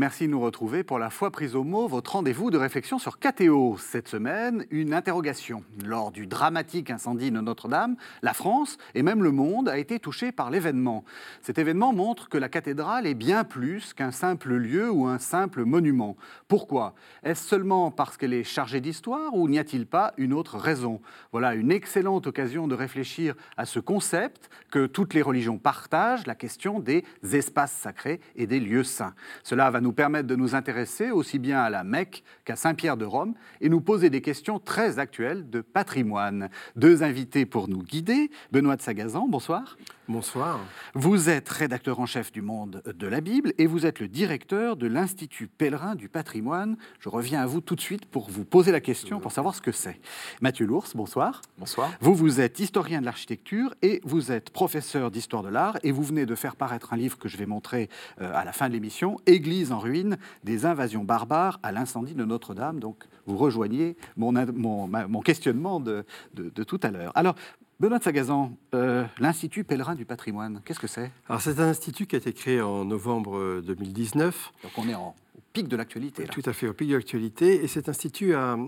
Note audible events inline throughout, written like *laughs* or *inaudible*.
Merci de nous retrouver pour la fois prise au mot, votre rendez-vous de réflexion sur KTO. Cette semaine, une interrogation. Lors du dramatique incendie de Notre-Dame, la France et même le monde a été touché par l'événement. Cet événement montre que la cathédrale est bien plus qu'un simple lieu ou un simple monument. Pourquoi? Est-ce seulement parce qu'elle est chargée d'histoire ou n'y a-t-il pas une autre raison? Voilà une excellente occasion de réfléchir à ce concept que toutes les religions partagent, la question des espaces sacrés et des lieux saints. Cela va nous permettre de nous intéresser aussi bien à la Mecque qu'à Saint-Pierre de Rome et nous poser des questions très actuelles de patrimoine. Deux invités pour nous guider. Benoît de Sagazan, bonsoir. Bonsoir. Vous êtes rédacteur en chef du Monde de la Bible et vous êtes le directeur de l'Institut pèlerin du patrimoine. Je reviens à vous tout de suite pour vous poser la question, pour savoir ce que c'est. Mathieu Lours, bonsoir. Bonsoir. Vous, vous êtes historien de l'architecture et vous êtes professeur d'histoire de l'art et vous venez de faire paraître un livre que je vais montrer euh, à la fin de l'émission, Église en ruine, des invasions barbares à l'incendie de Notre-Dame. Donc vous rejoignez mon, mon, questionnement de, de tout à l'heure. Alors, Benoît Sagazan, euh, l'Institut pèlerin du patrimoine, qu'est-ce que c'est? Alors c'est un institut qui a été créé en novembre 2019. Donc on est en, au pic de l'actualité. Tout à fait, au pic de l'actualité. Et cet institut a,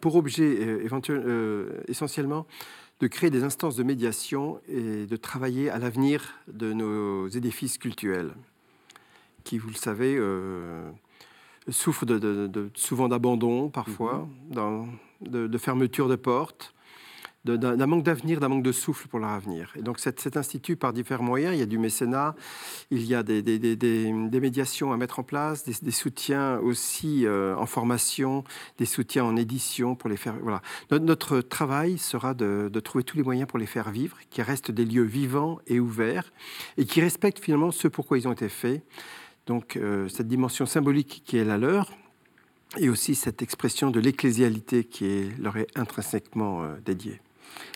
pour objet euh, euh, essentiellement de créer des instances de médiation et de travailler à l'avenir de nos édifices cultuels, qui, vous le savez, souffrent de, souvent d'abandon parfois, mm-hmm. de, de, fermeture de portes d'un manque d'avenir, d'un manque de souffle pour leur avenir. Et donc cet, institut, par différents moyens, il y a du mécénat, il y a des, des, médiations à mettre en place, des, soutiens aussi euh, en formation, des soutiens en édition pour les faire. Voilà. Notre, travail sera de, trouver tous les moyens pour les faire vivre, qui restent des lieux vivants et ouverts, et qui respectent finalement ce pourquoi ils ont été faits. Donc euh, cette dimension symbolique qui est la leur, et aussi cette expression de l'ecclésialité qui est, leur est intrinsèquement euh, dédiée.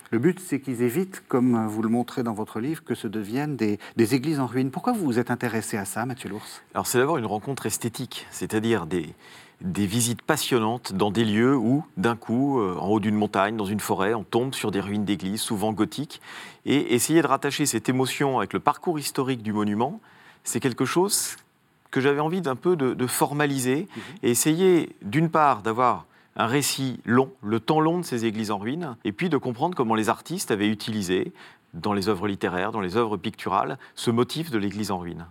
Le but, c'est qu'ils évitent, comme vous le montrez dans votre livre, que ce deviennent des, églises en ruine. Pourquoi vous vous êtes intéressé à ça, Mathieu Lours Alors, c'est d'abord une rencontre esthétique, c'est-à-dire des, des visites passionnantes dans des lieux où, d'un coup, euh, en haut d'une montagne, dans une forêt, on tombe sur des ruines d'églises, souvent gothiques. Et essayer de rattacher cette émotion avec le parcours historique du monument, c'est quelque chose que j'avais envie d'un peu de, formaliser mhm. et essayer, d'une part, d'avoir un récit long, le temps long de ces églises en ruine, et puis de comprendre comment les artistes avaient utilisé, dans les œuvres littéraires, dans les œuvres picturales, ce motif de l'église en ruine.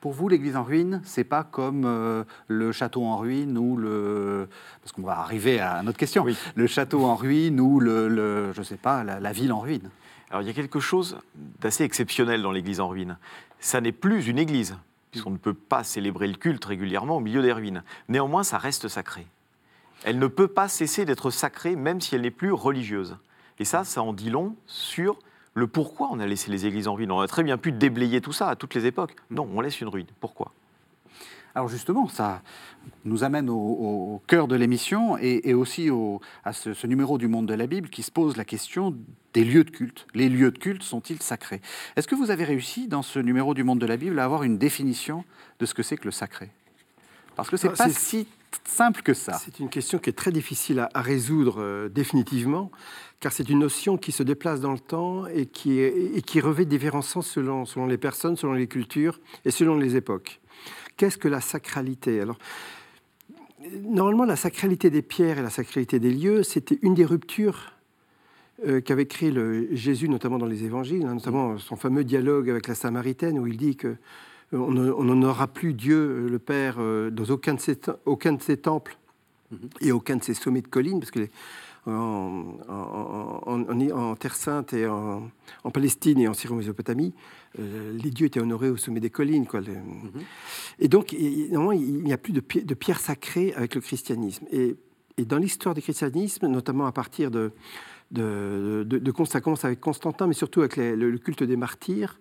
Pour vous, l'église en ruine, c'est pas comme euh, le château en ruine ou le. Parce qu'on va arriver à notre question. Le château en ruine ou le, je sais pas, la, ville en ruine. Alors il y a quelque chose d'assez exceptionnel dans l'église en ruine. Ça n'est plus une église, puisqu'on ne peut pas célébrer le culte régulièrement au milieu des ruines. Néanmoins, ça reste sacré elle ne peut pas cesser d'être sacrée, même si elle n'est plus religieuse. Et ça, ça en dit long sur le pourquoi on a laissé les églises en ruine. On a très bien pu déblayer tout ça à toutes les époques. Non, on laisse une ruine. Pourquoi? Alors justement, ça nous amène au, cœur de l'émission et, aussi à ce, numéro du monde de la Bible qui se pose la question des lieux de culte. Les lieux de culte sont-ils sacrés? Est-ce que vous avez réussi dans ce numéro du monde de la Bible à avoir une définition de ce que c'est que le sacré? Parce que c'est ah, pas si simple que ça. C'est une question qui est très difficile à, résoudre euh, définitivement, car c'est une notion qui se déplace dans le temps et qui, et qui revêt différents sens selon, selon les personnes, selon les cultures et selon les époques. Qu'est-ce que la sacralité? Alors, normalement, la sacralité des pierres et la sacralité des lieux, c'était une des ruptures euh, qu'avait créé le Jésus, notamment dans les évangiles, hein, notamment son fameux dialogue avec la Samaritaine, où il dit que on n'en aura plus Dieu, euh, le Père, euh, dans aucun de ses, aucun de ses temples mhm. et aucun de ses sommets de collines, parce que en, Terre Sainte et en, Palestine et en Syrie-Mésopotamie, euh, les dieux étaient honorés au sommet des collines. Quoi. Mhm. Et donc, il, il n'y a plus de, de pierre sacrée avec le christianisme. Et, dans l'histoire du christianisme, notamment à partir de, de, de, ça commence avec Constantin, mais surtout avec le, culte des martyrs,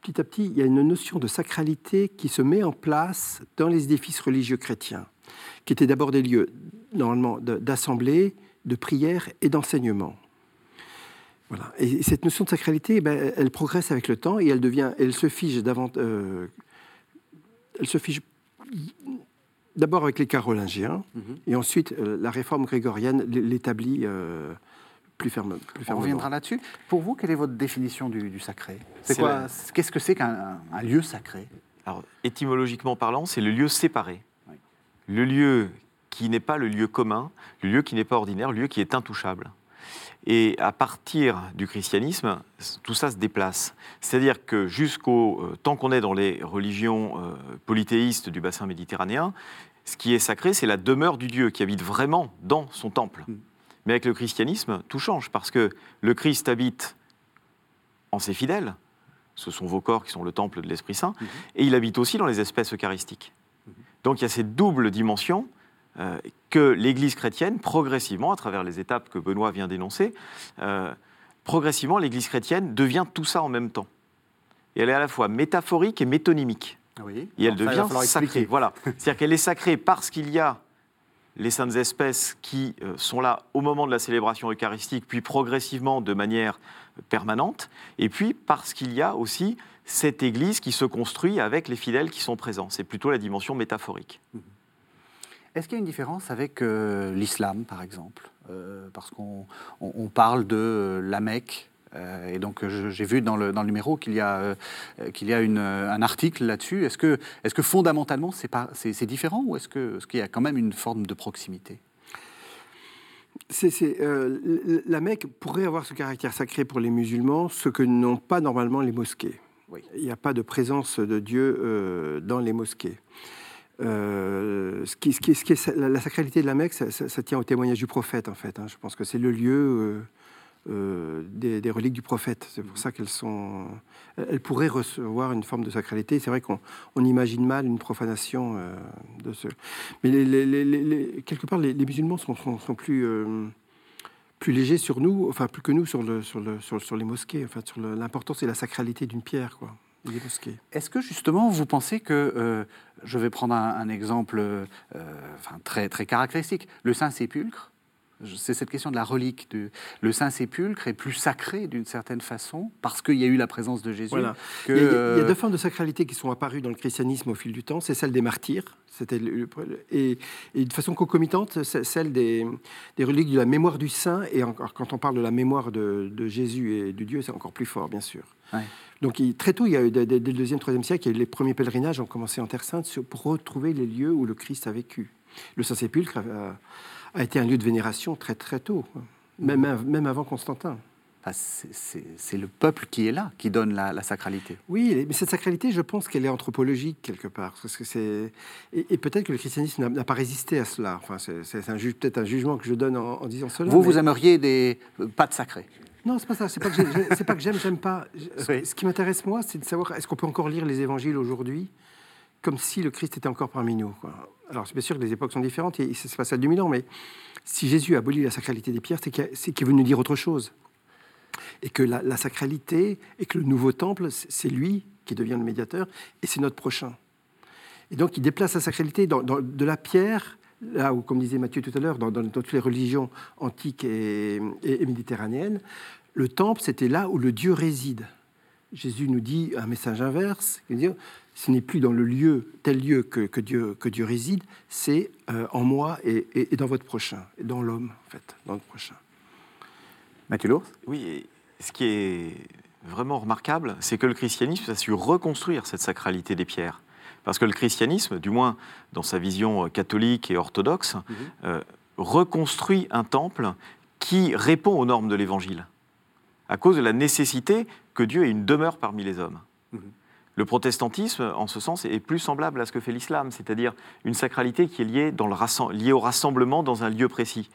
petit à petit, il y a une notion de sacralité qui se met en place dans les édifices religieux chrétiens, qui étaient d'abord des lieux, normalement, d'assemblée, de prière et d'enseignement. Voilà. Et cette notion de sacralité, ben, elle progresse avec le temps et elle devient, elle se fige davantage, euh, elle se fige d'abord avec les Carolingiens, mm-hmm. et ensuite euh, la réforme grégorienne l'établit euh, plus ferme. On reviendra là-dessus. Pour vous, quelle est votre définition du, sacré? C'est quoi Qu'est-ce que c'est qu'un lieu sacré? Alors, étymologiquement parlant, c'est le lieu séparé. Le lieu qui n'est pas le lieu commun, le lieu qui n'est pas ordinaire, le lieu qui est intouchable. Et à partir du christianisme, tout ça se déplace. C'est-à-dire que jusqu'au euh, temps qu'on est dans les religions euh, polythéistes du bassin méditerranéen, ce qui est sacré, c'est la demeure du Dieu qui habite vraiment dans son temple. Mm. Mais avec le christianisme, tout change parce que le Christ habite en ses fidèles, ce sont vos corps qui sont le temple de l'Esprit Saint, mm-hmm. et il habite aussi dans les espèces eucharistiques. Mm-hmm. Donc il y a cette double dimension que l'Église chrétienne, progressivement, à travers les étapes que Benoît vient d'énoncer, euh, progressivement, l'Église chrétienne devient tout ça en même temps. Et elle est à la fois métaphorique et métonymique. Oui. Et elle devient sacrée. Voilà. *laughs* C'est-à-dire qu'elle est sacrée parce qu'il y a les saintes espèces qui euh, sont là au moment de la célébration eucharistique, puis progressivement de manière permanente, et puis parce qu'il y a aussi cette Église qui se construit avec les fidèles qui sont présents. C'est plutôt la dimension métaphorique. Mhm. Est-ce qu'il y a une différence avec euh, l'islam, par exemple? Euh, Parce qu'on parle de euh, la Mecque. et donc, j'ai vu dans le, numéro qu'il y a, qu'il y a un article là-dessus. Est-ce que, est que fondamentalement, c'est différent ou est-ce qu'il y a quand même une forme de proximité? La Mecque pourrait avoir ce caractère sacré pour les musulmans, ce que n'ont pas normalement les mosquées. Il n'y a pas de présence de Dieu dans les mosquées. Euh, la, sacralité de la Mecque, ça, tient au témoignage du prophète, en fait. Hein. Je pense que c'est le lieu euh, euh, des, reliques du prophète. C'est pour ça qu'elles sont. Elles pourraient recevoir une forme de sacralité. C'est vrai qu'on on imagine mal une profanation de ce. Mais quelque part, les, musulmans sont, plus. légers sur nous, enfin plus que nous sur les mosquées, enfin sur l'importance et la sacralité d'une pierre, quoi. Est-ce que justement vous pensez que, euh, je vais prendre un, exemple euh, enfin, très, très caractéristique, le Saint-Sépulcre, c'est cette question de la relique. De, le Saint-Sépulcre est plus sacré d'une certaine façon parce qu'il y a eu la présence de Jésus. il, y a, deux formes de sacralité qui sont apparues dans le christianisme au fil du temps. C'est celle des martyrs, c'était et, de façon concomitante, celle des, des, reliques de la mémoire du saint. Et encore, quand on parle de la mémoire de, Jésus et de Dieu, c'est encore plus fort, bien sûr. Donc très tôt, il y a eu, dès, le deuxième, troisième siècle, les premiers pèlerinages ont commencé en Terre Sainte pour retrouver les lieux où le Christ a vécu. Le Saint-Sépulcre a, été un lieu de vénération très très tôt, même, même avant Constantin. c'est le peuple qui est là, qui donne la, sacralité. Oui, mais cette sacralité, je pense qu'elle est anthropologique quelque part. Parce que et, peut-être que le christianisme n'a pas résisté à cela. Enfin, c'est peut-être un jugement que je donne en, disant cela. Vous, vous aimeriez des pas de sacré non, c'est pas ça. C'est pas que pas que j'aime, j'aime pas. Ce qui m'intéresse moi, c'est de savoir est-ce qu'on peut encore lire les évangiles aujourd'hui comme si le Christ était encore parmi nous. Alors, c'est bien sûr que les époques sont différentes, et ça se passe à 2000 ans, mais si Jésus a aboli la sacralité des pierres, c'est qu'il est venu dire autre chose. Et que la, sacralité, et que le nouveau temple, c'est lui qui devient le médiateur, et c'est notre prochain. Et donc, il déplace la sacralité dans, de la pierre, là où, comme disait Matthieu tout à l'heure, dans, toutes les religions antiques et, et méditerranéennes, le temple, c'était là où le Dieu réside. Jésus nous dit un message inverse, ce n'est plus dans le lieu, tel lieu que, Dieu, que Dieu réside, c'est euh, en moi et, dans votre prochain, et dans l'homme, en fait, dans le prochain. Mathieu Lourdes? Oui, ce qui est vraiment remarquable, c'est que le christianisme a su reconstruire cette sacralité des pierres. Parce que le christianisme, du moins dans sa vision catholique et orthodoxe, mhm. euh, reconstruit un temple qui répond aux normes de l'Évangile à cause de la nécessité que Dieu ait une demeure parmi les hommes. Mhm. Le protestantisme, en ce sens, est plus semblable à ce que fait l'islam, c'est-à-dire une sacralité qui est liée, dans le liée, au rassemblement dans un lieu précis.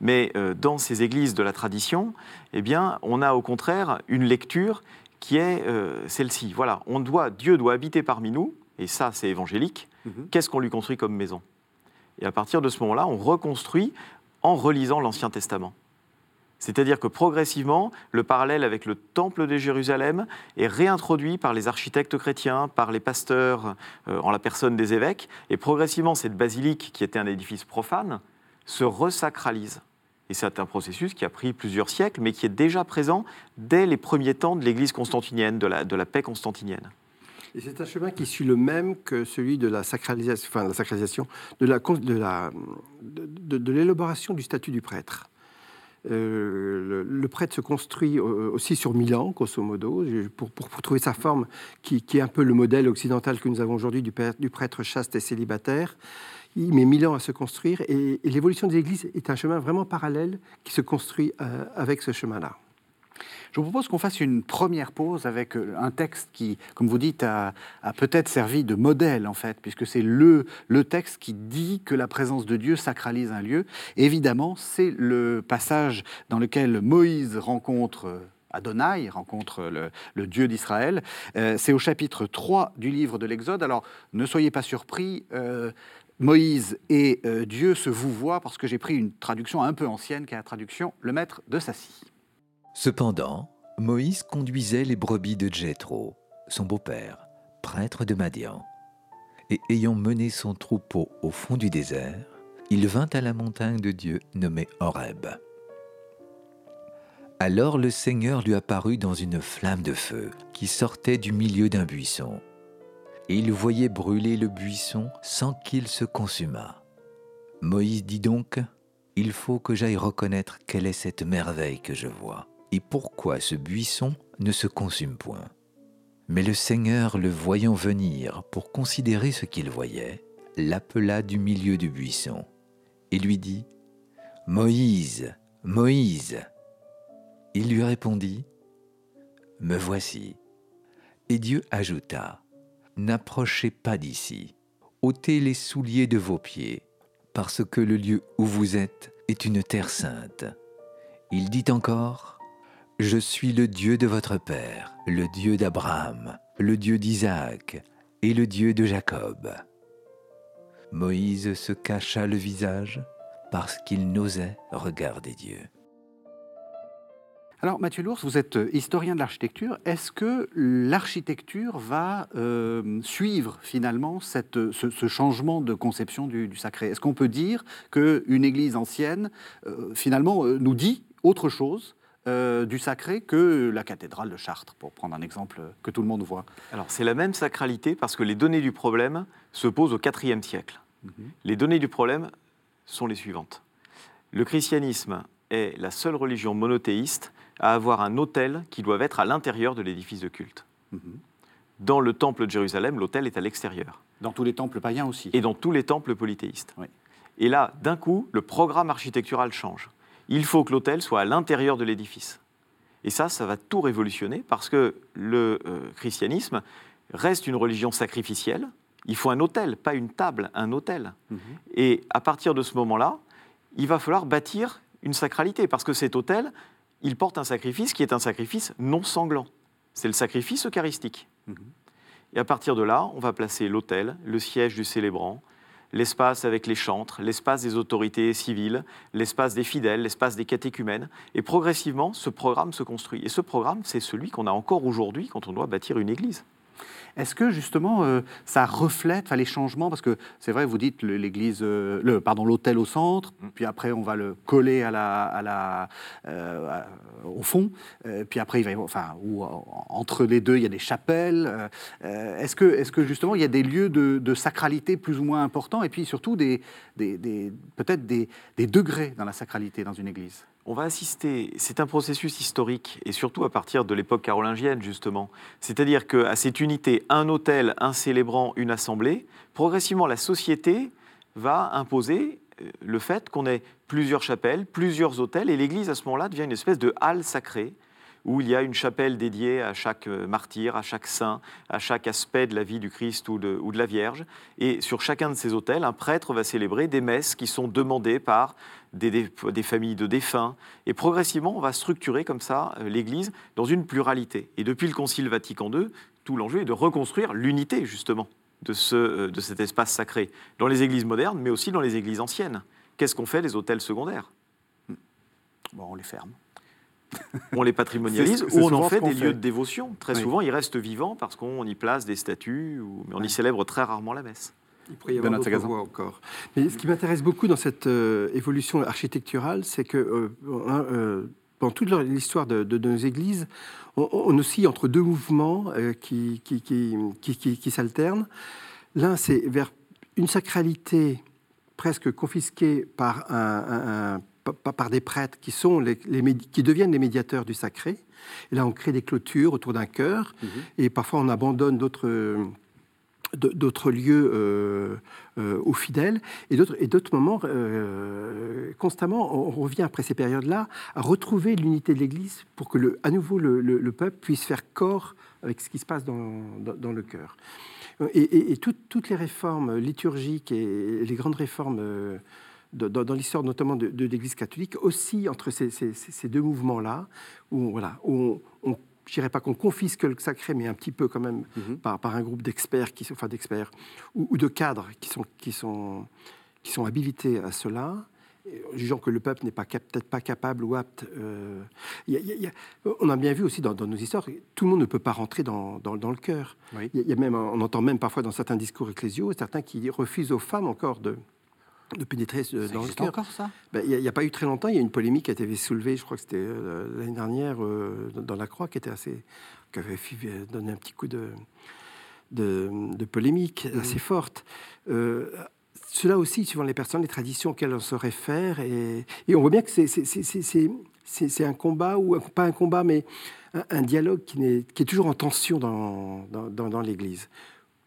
Mais euh, dans ces églises de la tradition, eh bien, on a au contraire une lecture qui est euh, celle-ci. Voilà, on doit, Dieu doit habiter parmi nous, et ça, c'est évangélique. Mhm. Qu'est-ce qu'on lui construit comme maison? Et à partir de ce moment-là, on reconstruit en relisant l'Ancien Testament. C'est-à-dire que progressivement, le parallèle avec le temple de Jérusalem est réintroduit par les architectes chrétiens, par les pasteurs euh, en la personne des évêques, et progressivement cette basilique, qui était un édifice profane, se resacralise. Et c'est un processus qui a pris plusieurs siècles, mais qui est déjà présent dès les premiers temps de l'Église constantinienne, de la, paix constantinienne. Et c'est un chemin qui suit le même que celui de la sacralisation, enfin, sacralisation, de l'élaboration la, de, de, de du statut du prêtre. Euh, le, prêtre se construit euh, aussi sur Milan, grosso modo, pour, trouver sa forme qui, est un peu le modèle occidental que nous avons aujourd'hui du, prêtre chaste et célibataire. Il met Milan à se construire et, l'évolution des églises est un chemin vraiment parallèle qui se construit euh, avec ce chemin-là. Je vous propose qu'on fasse une première pause avec euh, un texte qui, comme vous dites, a, peut-être servi de modèle, en fait, puisque c'est le, texte qui dit que la présence de Dieu sacralise un lieu. évidemment, c'est le passage dans lequel Moïse rencontre euh, Adonai, rencontre le, Dieu d'Israël. Euh, c'est au chapitre 3 du livre de l'Exode. Alors, ne soyez pas surpris. Moïse et Dieu se vous voient parce que j'ai pris une traduction un peu ancienne qui est la traduction Le Maître de Sassy. Cependant, Moïse conduisait les brebis de Jéthro, son beau-père, prêtre de Madian. Et ayant mené son troupeau au fond du désert, il vint à la montagne de Dieu nommée Horeb. Alors le Seigneur lui apparut dans une flamme de feu qui sortait du milieu d'un buisson. Et il voyait brûler le buisson sans qu'il se consumât. Moïse dit donc, Il faut que j'aille reconnaître quelle est cette merveille que je vois et pourquoi ce buisson ne se consume point. Mais le Seigneur, le voyant venir pour considérer ce qu'il voyait, l'appela du milieu du buisson et lui dit, Moïse, Moïse. Il lui répondit, Me voici. Et Dieu ajouta, N'approchez pas d'ici, ôtez les souliers de vos pieds, parce que le lieu où vous êtes est une terre sainte. Il dit encore, je suis le Dieu de votre Père, le Dieu d'Abraham, le Dieu d'Isaac et le Dieu de Jacob. Moïse se cacha le visage parce qu'il n'osait regarder Dieu. Alors Mathieu Lours, vous êtes historien de l'architecture. Est-ce que l'architecture va euh, suivre finalement ce, changement de conception du, sacré? Est-ce qu'on peut dire qu'une église ancienne euh, finalement euh, nous dit autre chose euh, du sacré que la cathédrale de Chartres, pour prendre un exemple que tout le monde voit. Alors c'est la même sacralité parce que les données du problème se posent au IVe siècle. Mhm. Les données du problème sont les suivantes. Le christianisme est la seule religion monothéiste à avoir un autel qui doit être à l'intérieur de l'édifice de culte. Mhm. Dans le temple de Jérusalem, l'autel est à l'extérieur. Dans tous les temples païens aussi. Et dans tous les temples polythéistes. Et là, d'un coup, le programme architectural change il faut que l'autel soit à l'intérieur de l'édifice. Et ça, ça va tout révolutionner parce que le euh, christianisme reste une religion sacrificielle. Il faut un autel, pas une table, un autel. Mhm. Et à partir de ce moment-là, il va falloir bâtir une sacralité parce que cet autel, il porte un sacrifice qui est un sacrifice non sanglant. C'est le sacrifice eucharistique. Mhm. Et à partir de là, on va placer l'autel, le siège du célébrant, l'espace avec les chantres, l'espace des autorités civiles, l'espace des fidèles, l'espace des catéchumènes. Et progressivement, ce programme se construit. Et ce programme, c'est celui qu'on a encore aujourd'hui quand on doit bâtir une église. Est-ce que justement euh, ça reflète les changements? Parce que c'est vrai, vous dites l'église, euh, le, pardon, l'hôtel au centre, mm. puis après on va le coller à la, à la, euh, au fond, puis après il va, enfin, ou entre les deux il y a des chapelles. est-ce que, est-ce que justement il y a des lieux de, sacralité plus ou moins importants, et puis surtout des, des, des peut-être des, des degrés dans la sacralité dans une église? On va assister, c'est un processus historique, et surtout à partir de l'époque carolingienne, justement. C'est-à-dire qu'à cette unité, un hôtel, un célébrant, une assemblée, progressivement, la société va imposer euh, le fait qu'on ait plusieurs chapelles, plusieurs hôtels, et l'Église, à ce moment-là, devient une espèce de halle sacrée, où il y a une chapelle dédiée à chaque euh, martyr, à chaque saint, à chaque aspect de la vie du Christ ou de, la Vierge. Et sur chacun de ces hôtels, un prêtre va célébrer des messes qui sont demandées par des, familles de défunts. Et progressivement, on va structurer comme ça euh, l'Église dans une pluralité. Et depuis le Concile Vatican II, tout l'enjeu est de reconstruire l'unité, justement, euh, de cet espace sacré, dans les églises modernes, mais aussi dans les églises anciennes. Qu'est-ce qu'on fait des hôtels secondaires? Bon, On les ferme. On les patrimonialise ou on en fait des lieux de dévotion. Très souvent, ils restent vivants parce qu'on y place des statues, ou, mais on y célèbre très rarement la messe. Il pourrait y avoir d'autres voies encore. Mais ce qui m'intéresse beaucoup dans cette euh, évolution architecturale, c'est que euh, euh, pendant toute l'histoire de, nos églises, on, oscille entre deux mouvements qui, qui, qui, s'alternent. L'un, c'est vers une sacralité presque confisquée par un par des prêtres qui, sont les, qui deviennent les médiateurs du sacré. Et là, on crée des clôtures autour d'un cœur, mhm. et parfois on abandonne d'autres d'autres lieux euh, euh, aux fidèles et d'autres moments euh, constamment on revient après ces périodes-là à retrouver l'unité de l'Église pour que le, à nouveau le, peuple puisse faire corps avec ce qui se passe dans, dans, le cœur et, toutes les réformes liturgiques et les grandes réformes dans, l'histoire notamment de, l'Église catholique aussi entre ces, deux mouvements-là, où, voilà, où on, je dirais pas qu'on confisque le sacré, mais un petit peu quand même mhm. par, par, un groupe d'experts, qui, enfin d'experts ou, de cadres qui sont, qui, sont, qui sont habilités à cela, jugeant que le peuple n'est pas peut-être pas capable ou apte. Euh, on a bien vu aussi dans, nos histoires, tout le monde ne peut pas rentrer dans, dans, le cœur. Il y a même, on entend même parfois dans certains discours ecclésiaux, certains qui refusent aux femmes encore de, de pénétrer dans le cœur. encore ça? Ben, Il n'y a, pas eu très longtemps, il y a une polémique qui a été soulevée, je crois que c'était euh, l'année dernière, euh, dans la Croix, qui était assez, qui avait donné un petit coup de, de, polémique mmh. assez forte. Euh, cela aussi, suivant les personnes, les traditions auxquelles on se réfère, et, et on voit bien que c'est un combat, ou pas un combat, mais un, dialogue qui est, qui est, toujours en tension dans, dans, dans l'Église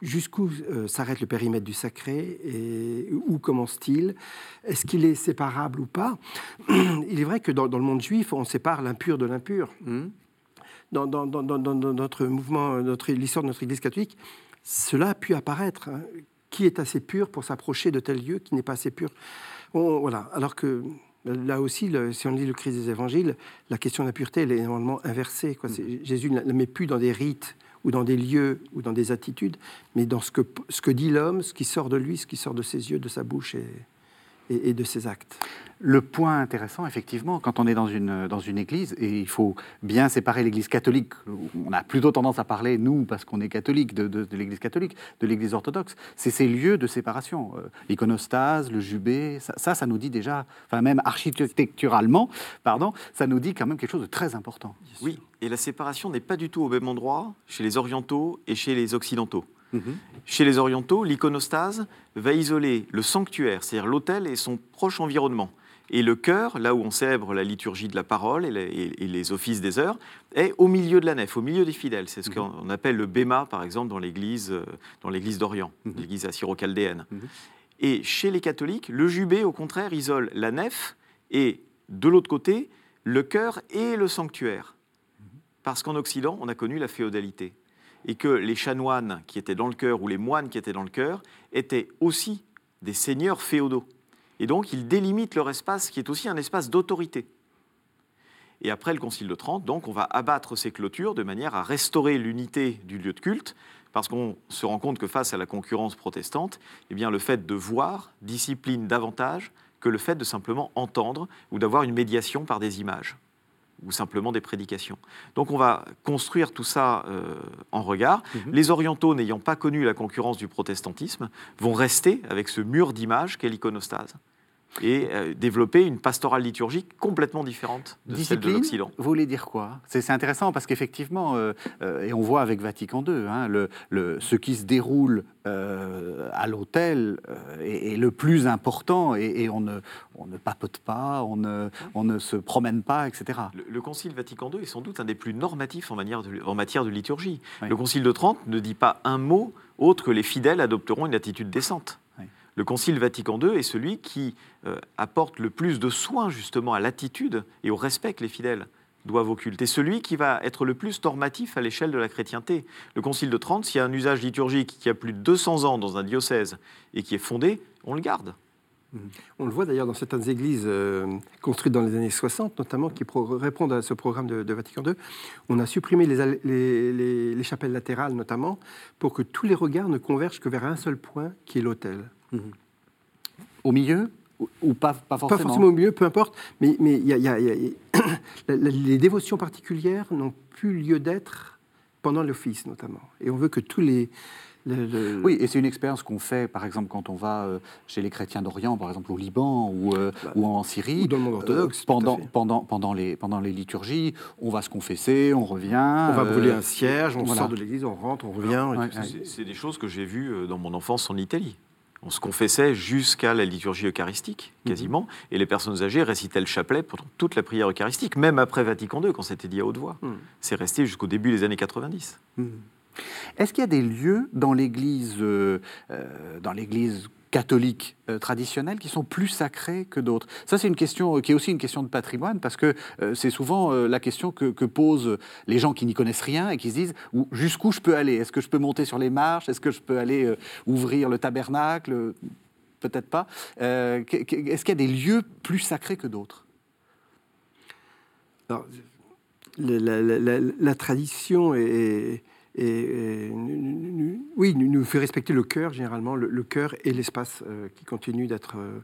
jusqu'où euh, s'arrête le périmètre du sacré et où commence-t-il? Est-ce qu'il est séparable ou pas? *clears throat* Il est vrai que dans, le monde juif, on sépare l'impur de l'impur. Hmm. Dans, notre mouvement, notre, l'histoire de notre Église catholique, cela a pu apparaître. Hein. Qui est assez pur pour s'approcher de tel lieu qui n'est pas assez pur? Voilà. Alors que là aussi, si on lit le Christ des évangiles, la question de la pureté, elle est énormément inversée. Quoi. Hmm. Jésus ne met plus dans des rites ou dans des lieux ou dans des attitudes, mais dans ce que, dit l'homme, ce qui sort de lui, ce qui sort de ses yeux, de sa bouche et, et, de ses actes. Le point intéressant, effectivement, quand on est dans une, dans une église, et il faut bien séparer l'église catholique, on a plutôt tendance à parler, nous, parce qu'on est catholique, de, de, l'église catholique, de l'église orthodoxe, c'est ces lieux de séparation. Euh, l'iconostase, le jubé, ça, ça, nous dit déjà, enfin même architecturalement, pardon, ça nous dit quand même quelque chose de très important. Oui, et la séparation n'est pas du tout au même endroit chez les orientaux et chez les occidentaux. Mhm. Chez les orientaux, l'iconostase va isoler le sanctuaire, c'est-à-dire l'autel et son proche environnement. Et le chœur, là où on célèbre la liturgie de la parole et les, offices des heures, est au milieu de la nef, au milieu des fidèles. C'est ce mhm. qu'on appelle le béma, par exemple, dans l'église, euh, dans l'église d'Orient, mhm. l'église assyro-chaldéenne. Et chez les catholiques, le jubé, au contraire, isole la nef et, de l'autre côté, le chœur et le sanctuaire. Parce qu'en Occident, on a connu la féodalité et que les chanoines qui étaient dans le cœur ou les moines qui étaient dans le cœur étaient aussi des seigneurs féodaux. Et donc, ils délimitent leur espace qui est aussi un espace d'autorité. Et après le Concile de Trente, donc, on va abattre ces clôtures de manière à restaurer l'unité du lieu de culte, parce qu'on se rend compte que face à la concurrence protestante, eh bien, le fait de voir discipline davantage que le fait de simplement entendre ou d'avoir une médiation par des images ou simplement des prédications. Donc on va construire tout ça euh, en regard. Mhm. Les orientaux, n'ayant pas connu la concurrence du protestantisme, vont rester avec ce mur d'images qu'est l'iconostase et euh, développer une pastorale liturgique complètement différente de celle de l'Occident. Vous voulez dire quoi? C'est intéressant parce qu'effectivement, euh, euh, et on voit avec Vatican II, hein, le, le, ce qui se déroule à l'hôtel est, le plus important et, on, ne, on, ne, papote pas, on ne, on ne, se promène pas, etc. Le, Concile Vatican II est sans doute un des plus normatifs en, manière en matière de liturgie. Le Concile de Trente ne dit pas un mot autre que les fidèles adopteront une attitude décente. Le Concile Vatican II est celui qui euh, apporte le plus de soins justement à l'attitude et au respect que les fidèles doivent occulter. Celui qui va être le plus normatif à l'échelle de la chrétienté. Le Concile de Trente, s'il y a un usage liturgique qui a plus de 200 ans dans un diocèse et qui est fondé, on le garde. On le voit d'ailleurs dans certaines églises euh, construites dans les années 60, notamment, qui répondent à ce programme de, Vatican II. On a supprimé les, chapelles latérales, notamment, pour que tous les regards ne convergent que vers un seul point, qui est l'autel. Au milieu ou pas, pas forcément Pas forcément au milieu, peu importe. Mais, mais y y a, les dévotions particulières n'ont plus lieu d'être pendant l'office, notamment. Et on veut que tous les, Oui, et c'est une expérience qu'on fait, par exemple, quand on va euh, chez les chrétiens d'Orient, par exemple au Liban ou, euh, bah, ou en Syrie. Ou dans le monde orthodoxe. Euh, pendant, pendant, pendant, les, pendant les liturgies, on va se confesser, on revient. On va brûler un cierge, on sort de l'église, on rentre, on revient. C'est des choses que j'ai vues dans mon enfance en Italie On se confessait jusqu'à la liturgie eucharistique, Mhm. quasiment, et les personnes âgées récitaient le chapelet pendant toute la prière eucharistique, même après Vatican II, quand c'était dit à haute voix. Mhm. C'est resté jusqu'au début des années 90. Hmm. Est-ce qu'il y a des lieux dans l'Église, euh, euh, dans l'Église catholique euh, traditionnelle, qui sont plus sacrés que d'autres. Ça, c'est une question euh, qui est aussi une question de patrimoine, parce que euh, c'est souvent euh, la question que, posent les gens qui n'y connaissent rien et qui se disent où- jusqu'où je peux aller? Est-ce que je peux monter sur les marches? Est-ce que je peux aller ouvrir le tabernacle? Peut-être pas. Est-ce qu'il y a des lieux plus sacrés que d'autres? La tradition est, nous- nous- oui, nous, nous fait respecter le cœur, généralement, le, le cœur et l'espace euh, qui continue d'être. euh,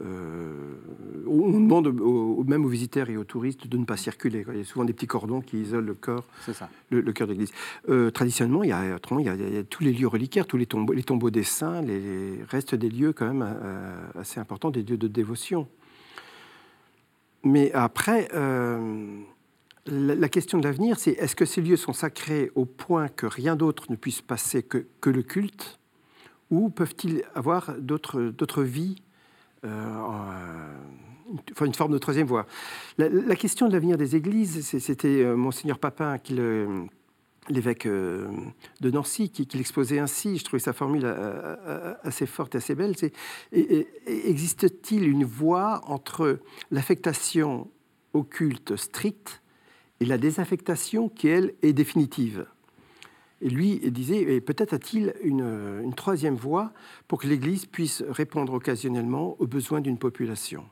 euh, on demande même aux visiteurs et aux touristes de ne pas circuler. Il y a souvent des petits cordons qui isolent le corps, ça. le, le cœur de l'église. Euh, traditionnellement, il y, a, autrement, il, y a, il y a tous les lieux reliquaires, tous les tombeaux, les tombeaux des saints, les, les restent des lieux quand même euh, assez importants, des lieux de dévotion. Mais après, la, question de l'avenir, c'est est-ce que ces lieux sont sacrés au point que rien d'autre ne puisse passer que, que le culte Ou peuvent-ils avoir d'autres vies euh, une forme de troisième voie? La, question de l'avenir des églises, c'était euh, Monseigneur Papin l'évêque euh, de Nancy qui, l'exposait ainsi. Je trouvais sa formule euh, assez forte assez belle. C'est et- et- et existe-t-il une voie entre l'affectation au culte strict et la désaffectation qui, elle, est définitive. Et lui disait, peut-être a-t-il une, une troisième voie pour que l'Église puisse répondre occasionnellement aux besoins d'une population.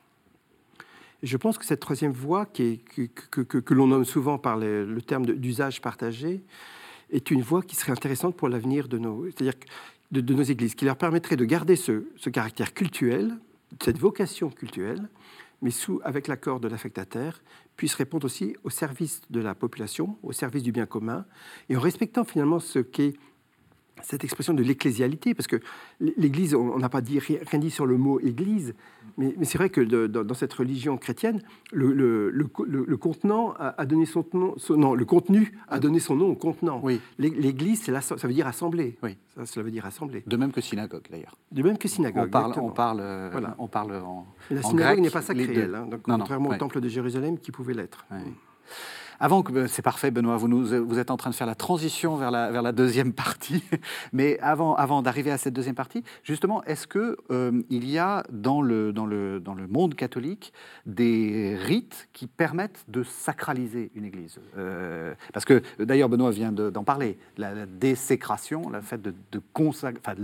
Je pense que cette troisième voie, que, l'on nomme souvent par le, terme d'usage partagé, est une voie qui serait intéressante pour l'avenir de nos, c'est-à-dire de, nos églises, qui leur permettrait de garder ce, ce caractère cultuel, cette vocation cultuelle, mais sous, avec l'accord de l'affectataire, puisse répondre aussi au service de la population, au service du bien commun, et en respectant finalement ce qu'est cette expression de l'ecclésialité, parce que l'Église, on n'a pas dit, rien dit sur le mot Église, mais, mais c'est vrai que de- dans, dans cette religion chrétienne, le, le- le co- le- le contenant a, a donné son nom, son- non, le contenu a donné son nom au contenant. Oui. L'Église, ça veut dire assemblée. Oui. Ça, cela veut dire assemblée. De même que synagogue, d'ailleurs. De même que synagogue. On parle, exactement. on parle, euh, Voilà. on parle en, la synagogue n'est pas sacrée, elle, hein, donc, Non, non, contrairement ouais. au temple de Jérusalem qui pouvait l'être. Ouais. Avant que euh, c'est parfait, Benoît, vous, nous, vous êtes en train de faire la transition vers la, vers la deuxième *laughs* partie. Mais avant, avant d'arriver à cette deuxième partie, justement, est-ce que euh, il y a dans le, dans, le, dans le monde catholique des rites qui permettent de sacraliser une église? Euh, Parce que d'ailleurs, Benoît vient de- d'en parler, la, la désécration, fait de, enfin,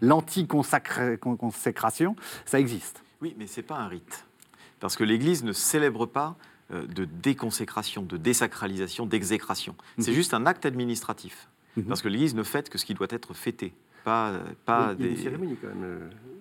l'anti-consécration, ça existe. Oui, mais ce n'est pas un rite. Parce que l'Église ne célèbre pas euh, de déconsécration, de désacralisation, d'exécration. C'est Mhm. juste un acte administratif. Mhm. Parce que l'Église ne fête que ce qui doit être fêté. Pas, pas Oui, il y a des... une cérémonie quand même. euh,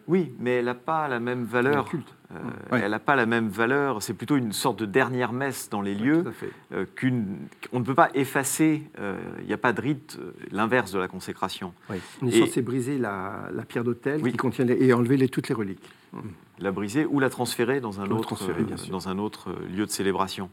Oui, mais elle n'a pas la même le valeur. culte. Euh, Ouais. Elle n'a pas la même valeur. C'est plutôt une sorte de dernière messe dans les lieux Tout à fait. euh, qu'une. On ne peut pas effacer. euh, Il n'y a pas de rite, euh, l'inverse de la consécration. On est Et- censé briser la, la pierre d'autel Oui. qui contient les- et enlever les, toutes les reliques. La briser ou la transférer dans un autre, transférer, euh, sûr. dans un autre euh, lieu de célébration.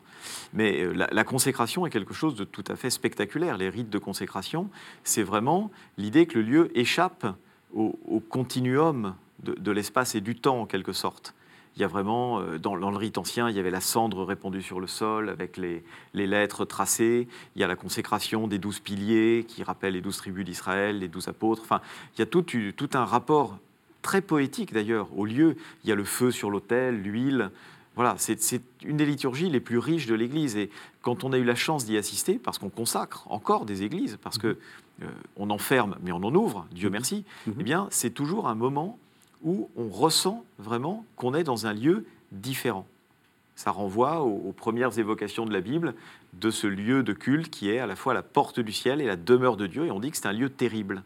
Mais euh, la, la consécration est quelque chose de tout à fait spectaculaire. Les rites de consécration, c'est vraiment l'idée que le lieu échappe au, au continuum de, de l'espace et du temps, en quelque sorte. Il y a vraiment, dans, dans le rite ancien, il y avait la cendre répandue sur le sol avec les, les lettres tracées. Il y a la consécration des douze piliers qui rappellent les douze tribus d'Israël, les douze apôtres. Enfin, il y a tout un rapport très poétique d'ailleurs au lieu. Il y a le feu sur l'autel, l'huile. Voilà, c'est une des liturgies les plus riches de l'Église. Et quand on a eu la chance d'y assister, parce qu'on consacre encore des églises, parce que euh, on enferme, mais on en ouvre, Dieu merci, Mhm. eh bien, c'est toujours un moment où on ressent vraiment qu'on est dans un lieu différent. Ça renvoie aux, aux premières évocations de la Bible de ce lieu de culte qui est à la fois la porte du ciel et la demeure de Dieu. Et on dit que c'est un lieu terrible,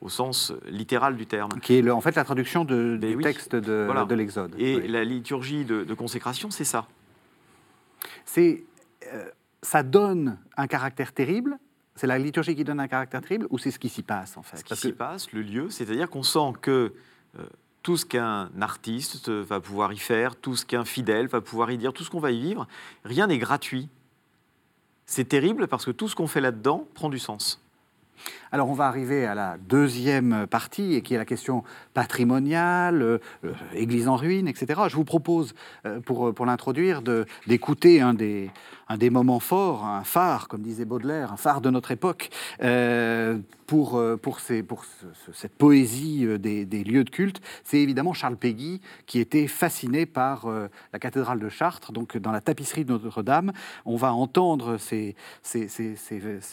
au sens littéral du terme. Qui est le- en fait la traduction de- Ben du oui. texte de, Voilà. de l'Exode. Et Oui. la liturgie de, de consécration, c'est ça. c'est, euh, ça donne un caractère terrible. C'est la liturgie qui donne un caractère terrible ou c'est ce qui s'y passe en fait? Ce qui s'y que- passe, le lieu, c'est-à-dire qu'on sent que euh, tout ce qu'un artiste va pouvoir y faire, tout ce qu'un fidèle va pouvoir y dire, tout ce qu'on va y vivre, rien n'est gratuit. C'est terrible parce que tout ce qu'on fait là-dedans prend du sens. Alors on va arriver à la deuxième partie, qui est la question patrimoniale, euh, euh, église en ruine, etc. Je vous propose, euh, pour, l'introduire, d'écouter un des, un des moments forts, un phare, comme disait Baudelaire, un phare de notre époque, euh, pour, euh, pour, cette poésie euh, des, lieux de culte. C'est évidemment Charles Péguy, qui était fasciné par la cathédrale de Chartres, donc dans la tapisserie de Notre-Dame. On va entendre ces, ces, ces-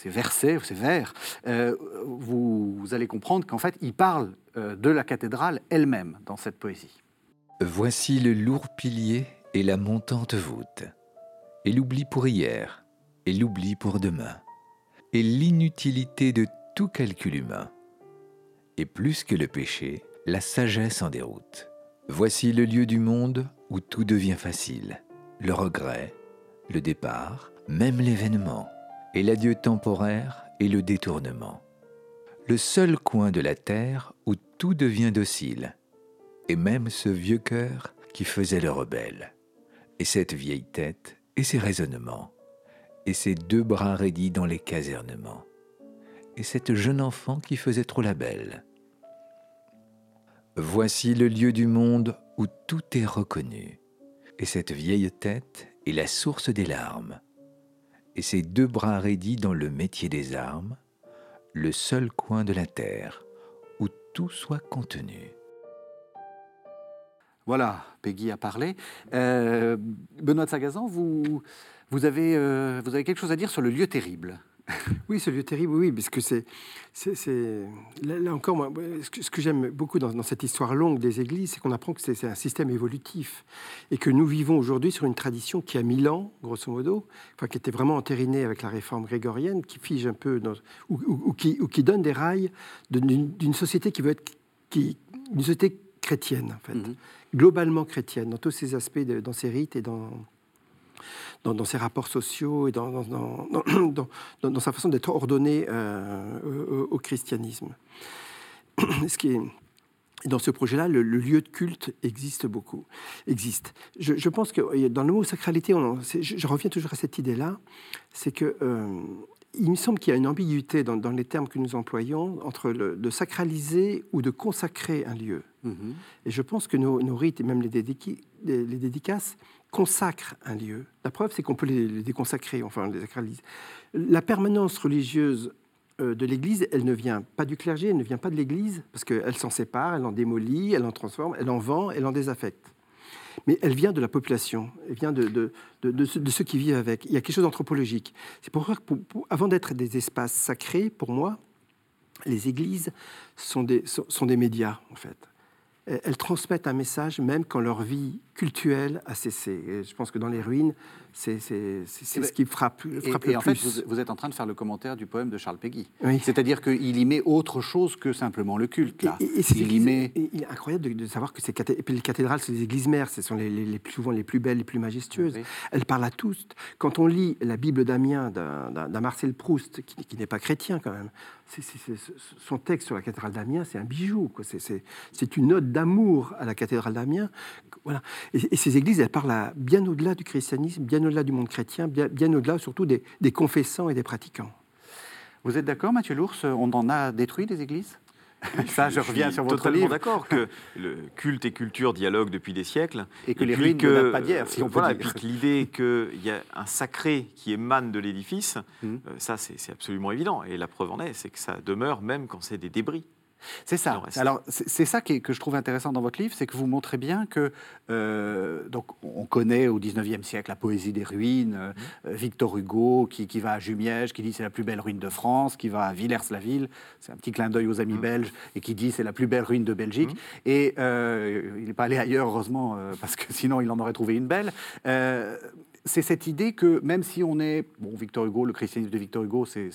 versets, ces vers. Vous, allez comprendre qu'en fait, il parle de la cathédrale elle-même dans cette poésie. Voici le lourd pilier et la montante voûte, et l'oubli pour hier, et l'oubli pour demain, et l'inutilité de tout calcul humain. Et plus que le péché, la sagesse en déroute. Voici le lieu du monde où tout devient facile, le regret, le départ, même l'événement, et l'adieu temporaire et le détournement. Le seul coin de la terre où tout devient docile, et même ce vieux cœur qui faisait le rebelle, et cette vieille tête et ses raisonnements, et ces deux bras raidis dans les casernements, et cette jeune enfant qui faisait trop la belle. Voici le lieu du monde où tout est reconnu, et cette vieille tête est la source des larmes, et ces deux bras raidis dans le métier des armes, le seul coin de la terre où tout soit contenu. Voilà, Peggy a parlé. Euh, Benoît de Sagazan, vous, vous, avez, euh, vous avez quelque chose à dire sur le lieu terrible. *laughs* Oui, ce lieu terrible, oui, parce que c'est, là, encore, moi, ce que, j'aime beaucoup dans, cette histoire longue des églises, c'est qu'on apprend que c'est, un système évolutif et que nous vivons aujourd'hui sur une tradition qui a mille ans, grosso modo, enfin, qui était vraiment entérinée avec la réforme grégorienne, qui fige un peu, ou, qui, donne des rails d'une, société qui veut être, une société chrétienne, en fait, Mhm. globalement chrétienne, dans tous ses aspects, de- dans ses rites et dans dans, dans ses rapports sociaux et dans, dans, *clears throat* sa façon d'être ordonné euh, au, au christianisme. *clears throat* Ce qui est, dans ce projet-là, le, le lieu de culte existe beaucoup. Existe. Je, je pense que dans le mot sacralité, on je reviens toujours à cette idée-là, c'est que euh, il me semble qu'il y a une ambiguïté dans, dans les termes que nous employons entre le, de sacraliser ou de consacrer un lieu. Mhm. Et je pense que nos, nos rites et même les, dédiqui- les- les dédicaces consacrent un lieu. La preuve, c'est qu'on peut les, les déconsacrer, enfin les sacralise. La permanence religieuse euh, de l'Église, elle ne vient pas du clergé, elle ne vient pas de l'Église, parce qu'elle s'en sépare, elle en démolit, elle en transforme, elle en vend, elle en désaffecte. Mais elle vient de la population, elle vient de, ceux, qui vivent avec. Il y a quelque chose d'anthropologique. C'est pour ça que, avant d'être des espaces sacrés, pour moi, les églises sont des, médias, en fait. Elles transmettent un message même quand leur vie cultuelle a cessé. Je pense que dans les ruines, c'est Eh ben, ce qui frappe, Et, frappe et le en plus. fait, vous, vous êtes en train de faire le commentaire du poème de Charles Péguy. Oui. C'est-à-dire qu'il y met autre chose que simplement le culte. Là. Et, et- et il y met... et il est incroyable de, de savoir que ces cathé- et puis les cathédrales, c'est des églises mères, ce sont les, les- les plus souvent les plus belles, les plus majestueuses. Oui. Elles parlent à tous. Quand on lit la Bible d'Amiens d'un- Marcel Proust, qui, qui n'est pas chrétien quand même, son texte sur la cathédrale d'Amiens, c'est un bijou. C'est- une ode d'amour à la cathédrale d'Amiens. Voilà. Et, et ces églises, elles parlent à- bien au-delà du christianisme, bien au-delà du monde chrétien, bien, bien au-delà surtout des, des confessants et des pratiquants. Vous êtes d'accord, Mathieu Lours On en a détruit des églises? Ça, je, reviens suis sur votre totalement livre. d'accord que *laughs* le culte et culture dialoguent depuis des siècles. Et que les puis ruines ne datent pas d'hier, si on peut dire. Et puis que l'idée qu'il y a un sacré qui émane de l'édifice, Mhm. euh, ça c'est absolument évident. Et la preuve en est, c'est que ça demeure même quand c'est des débris. C'est ça. Alors, c'est ça que je trouve intéressant dans votre livre, c'est que vous montrez bien que, euh, donc, on connaît au 19e siècle la poésie des ruines, euh, Mmh. euh, Victor Hugo qui, qui va à Jumièges, qui dit c'est la plus belle ruine de France, qui va à Villers-la-Ville, c'est un petit clin d'œil aux Mmh. amis belges, et qui dit c'est la plus belle ruine de Belgique. Et euh, il n'est pas allé ailleurs, heureusement, parce que *laughs* sinon il en aurait trouvé une belle. C'est cette idée que même si on est, bon, Victor Hugo, le christianisme de Victor Hugo, c'est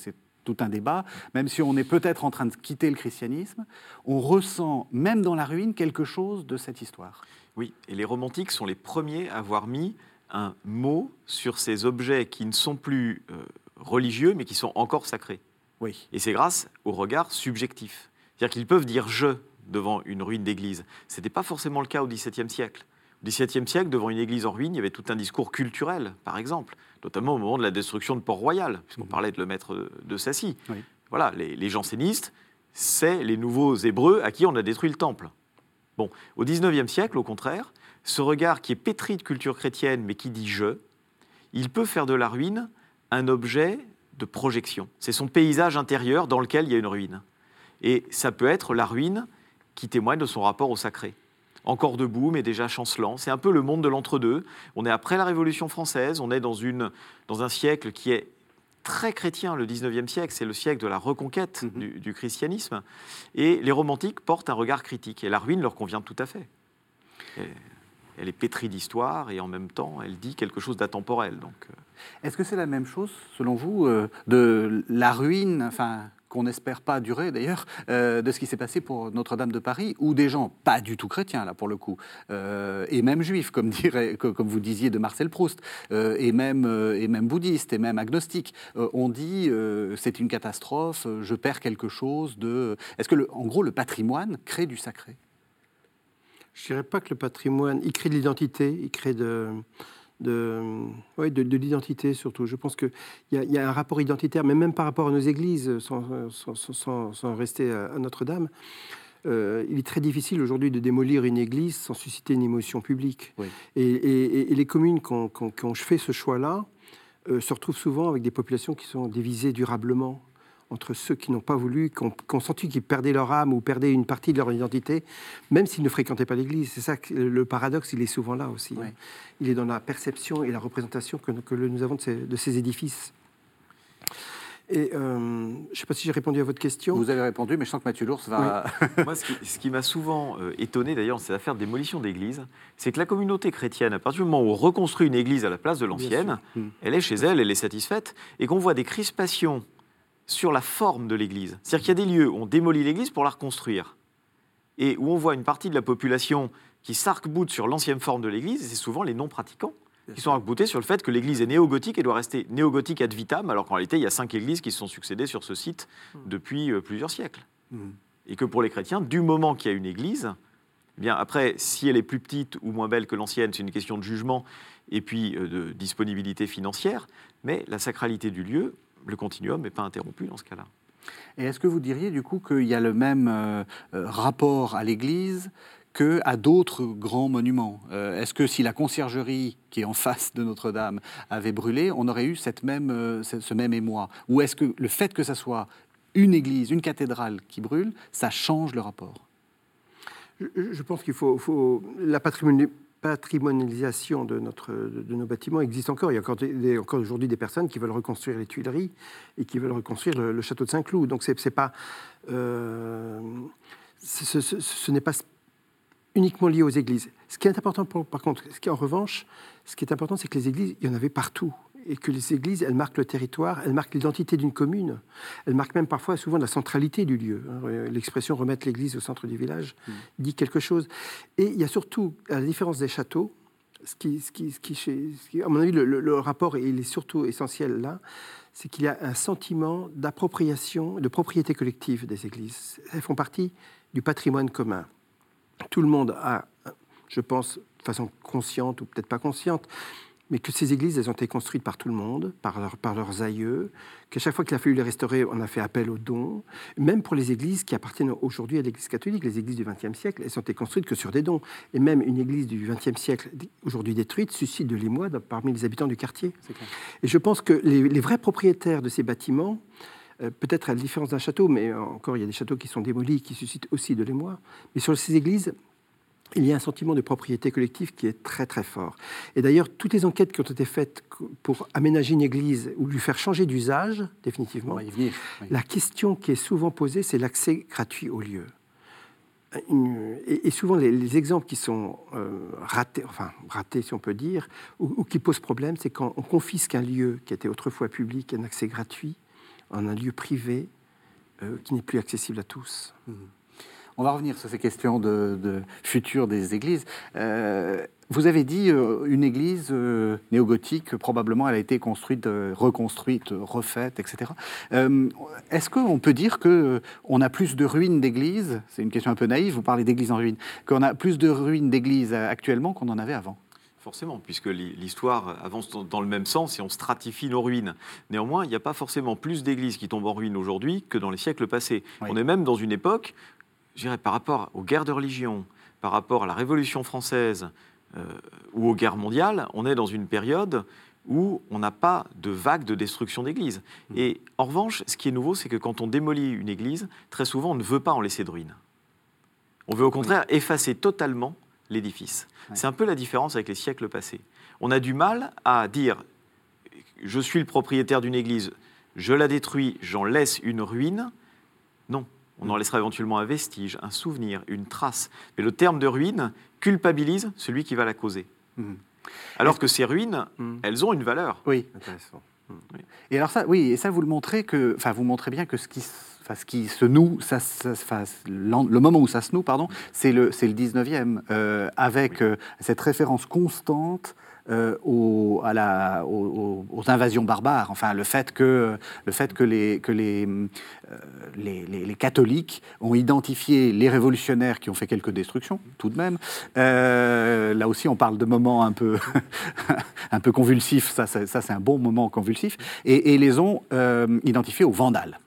tout un débat, même si on est peut-être en train de quitter le christianisme, on ressent, même dans la ruine, quelque chose de cette histoire. Oui, et les romantiques sont les premiers à avoir mis un mot sur ces objets qui ne sont plus euh, religieux, mais qui sont encore sacrés. Oui. Et c'est grâce au regard subjectif. C'est-à-dire qu'ils peuvent dire je devant une ruine d'église. Ce n'était pas forcément le cas au XVIIe siècle. Au XVIIe siècle, devant une église en ruine, il y avait tout un discours culturel, par exemple, notamment au moment de la destruction de Port-Royal, puisqu'on parlait de le maître de Sassy. Oui. voilà, les, les jansénistes, c'est les nouveaux Hébreux à qui on a détruit le temple. Bon, au XIXe siècle, au contraire, ce regard qui est pétri de culture chrétienne, mais qui dit je, il peut faire de la ruine un objet de projection. C'est son paysage intérieur dans lequel il y a une ruine. Et ça peut être la ruine qui témoigne de son rapport au sacré. Encore debout, mais déjà chancelant. C'est un peu le monde de l'entre-deux. On est après la Révolution française, on est dans, une, dans un siècle qui est très chrétien, le 19e siècle, c'est le siècle de la reconquête Mhm. du, du christianisme. Et les romantiques portent un regard critique. Et la ruine leur convient tout à fait. Et elle est pétrie d'histoire et en même temps, elle dit quelque chose d'atemporel. Donc, euh, Est-ce que c'est la même chose, selon vous, euh, de la ruine, enfin, qu'on n'espère pas durer d'ailleurs, euh, de ce qui s'est passé pour Notre-Dame de Paris, où des gens pas du tout chrétiens, là, pour le coup, euh, et même juifs, comme, *laughs* dirait, co- comme vous disiez de Marcel Proust, euh, et, même, et même bouddhistes, et même agnostiques, ont dit c'est une catastrophe, je perds quelque chose de. Est-ce que, le- en gros, le patrimoine crée du sacré? Je dirais pas que le patrimoine, il crée de l'identité, il crée de, de, ouais, de, de l'identité surtout. Je pense qu'il y, a- il y a un rapport identitaire, mais même par rapport à nos églises, sans, sans- sans- sans- sans rester à, à Notre-Dame. euh, il est très difficile aujourd'hui de démolir une église sans susciter une émotion publique. Oui. Et, et- et les communes qui ont, qui ont- qui ont fait ce choix-là euh, se retrouvent souvent avec des populations qui sont divisées durablement entre ceux qui n'ont pas voulu, qui ont, qui ont senti qu'ils perdaient leur âme ou perdaient une partie de leur identité, même s'ils ne fréquentaient pas l'Église. C'est ça que le paradoxe, il est souvent là aussi. Hein. Il est dans la perception et la représentation que, que nous avons de ces, de ces édifices. Et euh, je ne sais pas si j'ai répondu à votre question. Vous avez répondu, mais je sens que Mathieu Lours va. *laughs* Moi, ce qui, ce qui m'a souvent euh, étonné d'ailleurs, c'est l'affaire de démolition d'églises, c'est que la communauté chrétienne, à partir du moment où on reconstruit une église à la place de l'ancienne, sûr. Mm. elle est chez elle, elle est satisfaite, et qu'on voit des crispations sur la forme de l'église. C'est-à-dire qu'il y a des lieux où on démolit l'église pour la reconstruire, et où on voit une partie de la population qui s'arc-boute sur l'ancienne forme de l'église, et c'est souvent les non-pratiquants qui sont arc-boutés sur le fait que l'église est néo-gothique et doit rester néo-gothique ad vitam, alors qu'en réalité, il y a cinq églises qui se sont succédées sur ce site depuis euh, plusieurs siècles Mm. et que pour les chrétiens, du moment qu'il y a une église, eh bien après, si elle est plus petite ou moins belle que l'ancienne, c'est une question de jugement et puis euh, de disponibilité financière, mais la sacralité du lieu, le continuum n'est pas interrompu dans ce cas-là. Et est-ce que vous diriez du coup qu'il y a le même euh, euh, rapport à l'Église que à d'autres grands monuments? Euh, Est-ce que si la conciergerie qui est en face de Notre-Dame avait brûlé, on aurait eu cette même, euh, ce, ce même émoi? Ou est-ce que le fait que ça soit une église, une cathédrale qui brûle, ça change le rapport? Je, je pense qu'il faut, faut- la patrimoni- patrimonialisation de, notre, de, nos bâtiments existe encore. Il y a encore, encore aujourd'hui des personnes qui veulent reconstruire les Tuileries et qui veulent reconstruire le, château de Saint-Cloud. Donc c'est pas, euh, ce, n'est pas uniquement lié aux églises. Ce qui est important, par contre, ce qui en revanche, ce qui est important, c'est que les églises, il y en avait partout. Et que les églises, elles marquent le territoire, elles marquent l'identité d'une commune. Elles marquent même parfois, souvent, la centralité du lieu. hein. L'expression remettre l'église au centre du village dit quelque chose. Et il y a surtout, à la différence des châteaux, ce qui, ce qui, ce qui, chez- ce qui- à mon avis, le, le- le rapport, il est surtout essentiel là, c'est qu'il y a un sentiment d'appropriation, de propriété collective des églises. Elles font partie du patrimoine commun. Tout le monde a, je pense, de façon consciente ou peut-être pas consciente, mais que ces églises, elles ont été construites par tout le monde, par, leur- par leurs aïeux, qu'à chaque fois qu'il a fallu les restaurer, on a fait appel aux dons, même pour les églises qui appartiennent aujourd'hui à l'Église catholique, les églises du XXe siècle, elles ont été construites que sur des dons. Et même une église du XXe siècle, aujourd'hui détruite, suscite de l'émoi parmi les habitants du quartier. Et je pense que les, les vrais propriétaires de ces bâtiments, euh, peut-être à la différence d'un château, mais encore il y a des châteaux qui sont démolis, qui suscitent aussi de l'émoi, mais sur ces églises, il y a un sentiment de propriété collective qui est très très fort. Et d'ailleurs, toutes les enquêtes qui ont été faites pour aménager une église ou lui faire changer d'usage, définitivement, oui. la question qui est souvent posée, c'est l'accès gratuit au lieu. Et, souvent, les, les exemples qui sont euh, ratés, enfin ratés si on peut dire, ou, qui posent problème, c'est quand on confisque un lieu qui était autrefois public, un accès gratuit, en un lieu privé euh, qui n'est plus accessible à tous. On va revenir sur ces questions de, de futur des églises. Euh, vous avez dit euh, une église euh, néo-gothique, probablement elle a été construite, euh, reconstruite, refaite, etc. Euh, Est-ce qu'on peut dire que on a plus de ruines d'églises C'est une question un peu naïve. Vous parlez d'églises en ruine. Qu'on a plus de ruines d'églises actuellement qu'on en avait avant? Forcément, puisque l'histoire avance dans le même sens et on stratifie nos ruines. Néanmoins, il n'y a pas forcément plus d'églises qui tombent en ruine aujourd'hui que dans les siècles passés. On est même dans une époque, dirais, par rapport aux guerres de religion, par rapport à la Révolution française euh, ou aux guerres mondiales, on est dans une période où on n'a pas de vague de destruction d'églises. Mmh. Et en revanche, ce qui est nouveau, c'est que quand on démolit une église, très souvent, on ne veut pas en laisser de ruines. On veut au contraire effacer totalement l'édifice. C'est un peu la différence avec les siècles passés. On a du mal à dire je suis le propriétaire d'une église, je la détruis, j'en laisse une ruine. Non, on en laissera éventuellement un vestige, un souvenir, une trace. Mais le terme de ruine culpabilise celui qui va la causer. Mhm. Alors que ces ruines, mhm. elles ont une valeur. Oui. Intéressant. Et alors ça, oui, et ça vous le montrez que, enfin, vous montrez bien que ce qui ce qui se noue, ça, le moment où ça se noue, pardon, c'est le, le 19e, euh, avec euh, cette référence constante euh, aux, invasions barbares. Enfin, le fait que, que, les, que les, les, les, catholiques ont identifié les révolutionnaires qui ont fait quelques destructions, tout de même. là aussi, on parle de moments un peu, *laughs* convulsifs. Ça, ça c'est un bon moment convulsif. Et, et les ont identifiés aux vandales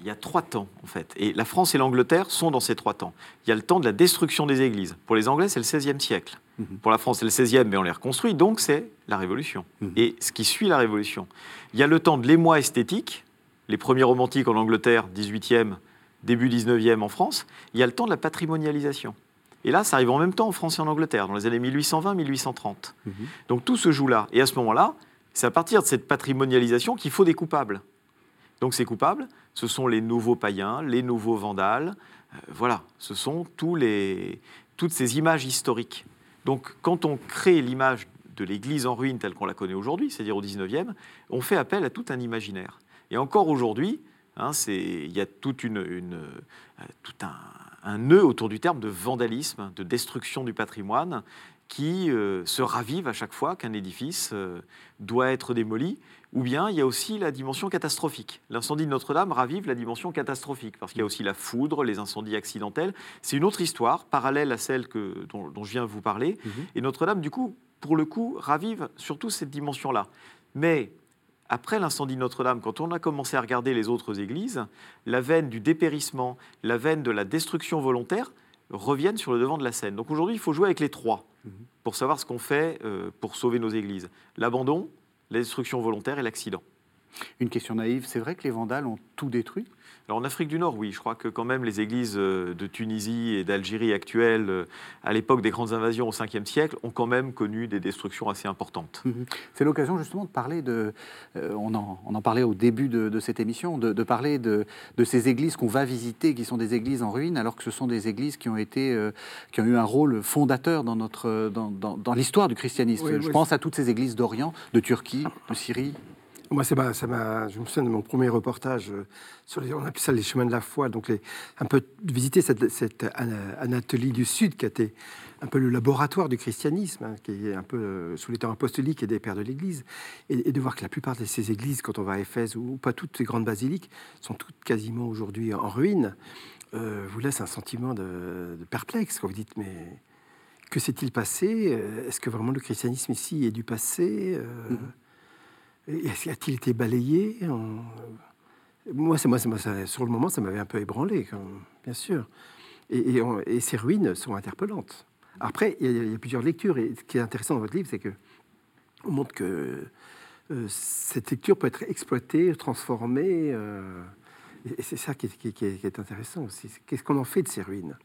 il y a trois temps, en fait. Et la France et l'Angleterre sont dans ces trois temps. Il y a le temps de la destruction des églises. Pour les Anglais, c'est le XVIe siècle. Mhm. Pour la France, c'est le XVIe, mais on les reconstruit, donc c'est la Révolution. Mhm. Et ce qui suit la Révolution. Il y a le temps de l'émoi esthétique, les premiers romantiques en Angleterre, 18e, début 19e en France. Il y a le temps de la patrimonialisation. Et là, ça arrive en même temps en France et en Angleterre, dans les années 1820-1830. Mhm. Donc tout se joue là. Et à ce moment-là, c'est à partir de cette patrimonialisation qu'il faut des coupables. Donc ces coupables, ce sont les nouveaux païens, les nouveaux vandales. Euh, voilà, ce sont tous les, toutes ces images historiques. Donc quand on crée l'image de l'Église en ruine telle qu'on la connaît aujourd'hui, c'est-à-dire au 19e, on fait appel à tout un imaginaire. Et encore aujourd'hui, hein, il y a toute une, euh, tout un, nœud autour du terme de vandalisme, de destruction du patrimoine, qui euh, se ravive à chaque fois qu'un édifice doit être démoli. Ou bien il y a aussi la dimension catastrophique. L'incendie de Notre-Dame ravive la dimension catastrophique, parce qu'il y a aussi la foudre, les incendies accidentels. C'est une autre histoire, parallèle à celle que, dont, je viens de vous parler. Mhm. Et Notre-Dame, du coup, pour le coup, ravive surtout cette dimension-là. Mais après l'incendie de Notre-Dame, quand on a commencé à regarder les autres églises, la veine du dépérissement, la veine de la destruction volontaire reviennent sur le devant de la scène. Donc aujourd'hui, il faut jouer avec les trois mhm. pour savoir ce qu'on fait euh, pour sauver nos églises. L'abandon, la destruction volontaire et l'accident. Une question naïve, c'est vrai que les Vandales ont tout détruit? Alors en Afrique du Nord, oui, je crois que quand même les églises euh, de Tunisie et d'Algérie actuelles, euh, à l'époque des grandes invasions au 5e siècle, ont quand même connu des destructions assez importantes. Mhm. C'est l'occasion justement de parler de, euh, on, en, on, en, parlait au début de, cette émission, de, parler de, ces églises qu'on va visiter, qui sont des églises en ruine, alors que ce sont des églises qui ont été, qui ont eu un rôle fondateur dans notre, dans, dans, l'histoire du christianisme. je pense à toutes ces églises d'Orient, de Turquie, de Syrie. Moi, ça je me souviens de mon premier reportage euh, sur les, on appelle ça les chemins de la foi, donc les, un peu visiter cette, cette, Anatolie du Sud qui a été un peu le laboratoire du christianisme, hein, qui est un peu euh, sous les temps apostoliques et des pères de l'Église, et, de voir que la plupart de ces églises, quand on va à Éphèse ou, pas toutes ces grandes basiliques, sont toutes quasiment aujourd'hui en ruine, euh, vous laisse un sentiment de, perplexe quand vous dites mais que s'est-il passé? Est-ce que vraiment le christianisme ici est du passé? Mm-hmm. A-t-il été balayé Moi, sur le moment, ça m'avait un peu ébranlé, bien sûr. Et, ces ruines sont interpellantes. Après, il y, a, plusieurs lectures. Et ce qui est intéressant dans votre livre, c'est que on montre que euh, cette lecture peut être exploitée, transformée. Euh, et c'est ça qui est intéressant aussi. Qu'est-ce qu'on en fait de ces ruines?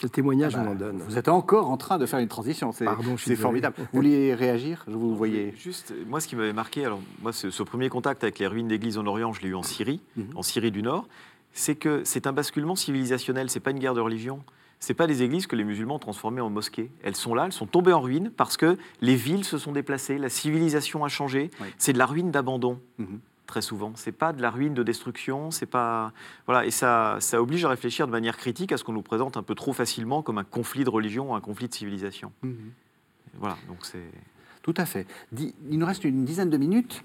Quel témoignage ah on bah, en donne Vous êtes encore en train de faire une transition, c'est formidable. Vous vouliez réagir? Je vous voyez. Juste, moi, ce qui m'avait marqué, alors moi, ce, premier contact avec les ruines d'église en Orient, je l'ai eu en Syrie, mhm. en Syrie du Nord, c'est que c'est un basculement civilisationnel. C'est pas une guerre de religion. C'est pas des églises que les musulmans ont transformées en mosquées. Elles sont là, elles sont tombées en ruine parce que les villes se sont déplacées, la civilisation a changé. C'est de la ruine d'abandon. Mhm très souvent. C'est pas de la ruine de destruction, c'est pas voilà et ça ça oblige à réfléchir de manière critique à ce qu'on nous présente un peu trop facilement comme un conflit de religion, un conflit de civilisation. Mhm. Voilà, donc c'est tout à fait. Il nous reste une dizaine de minutes.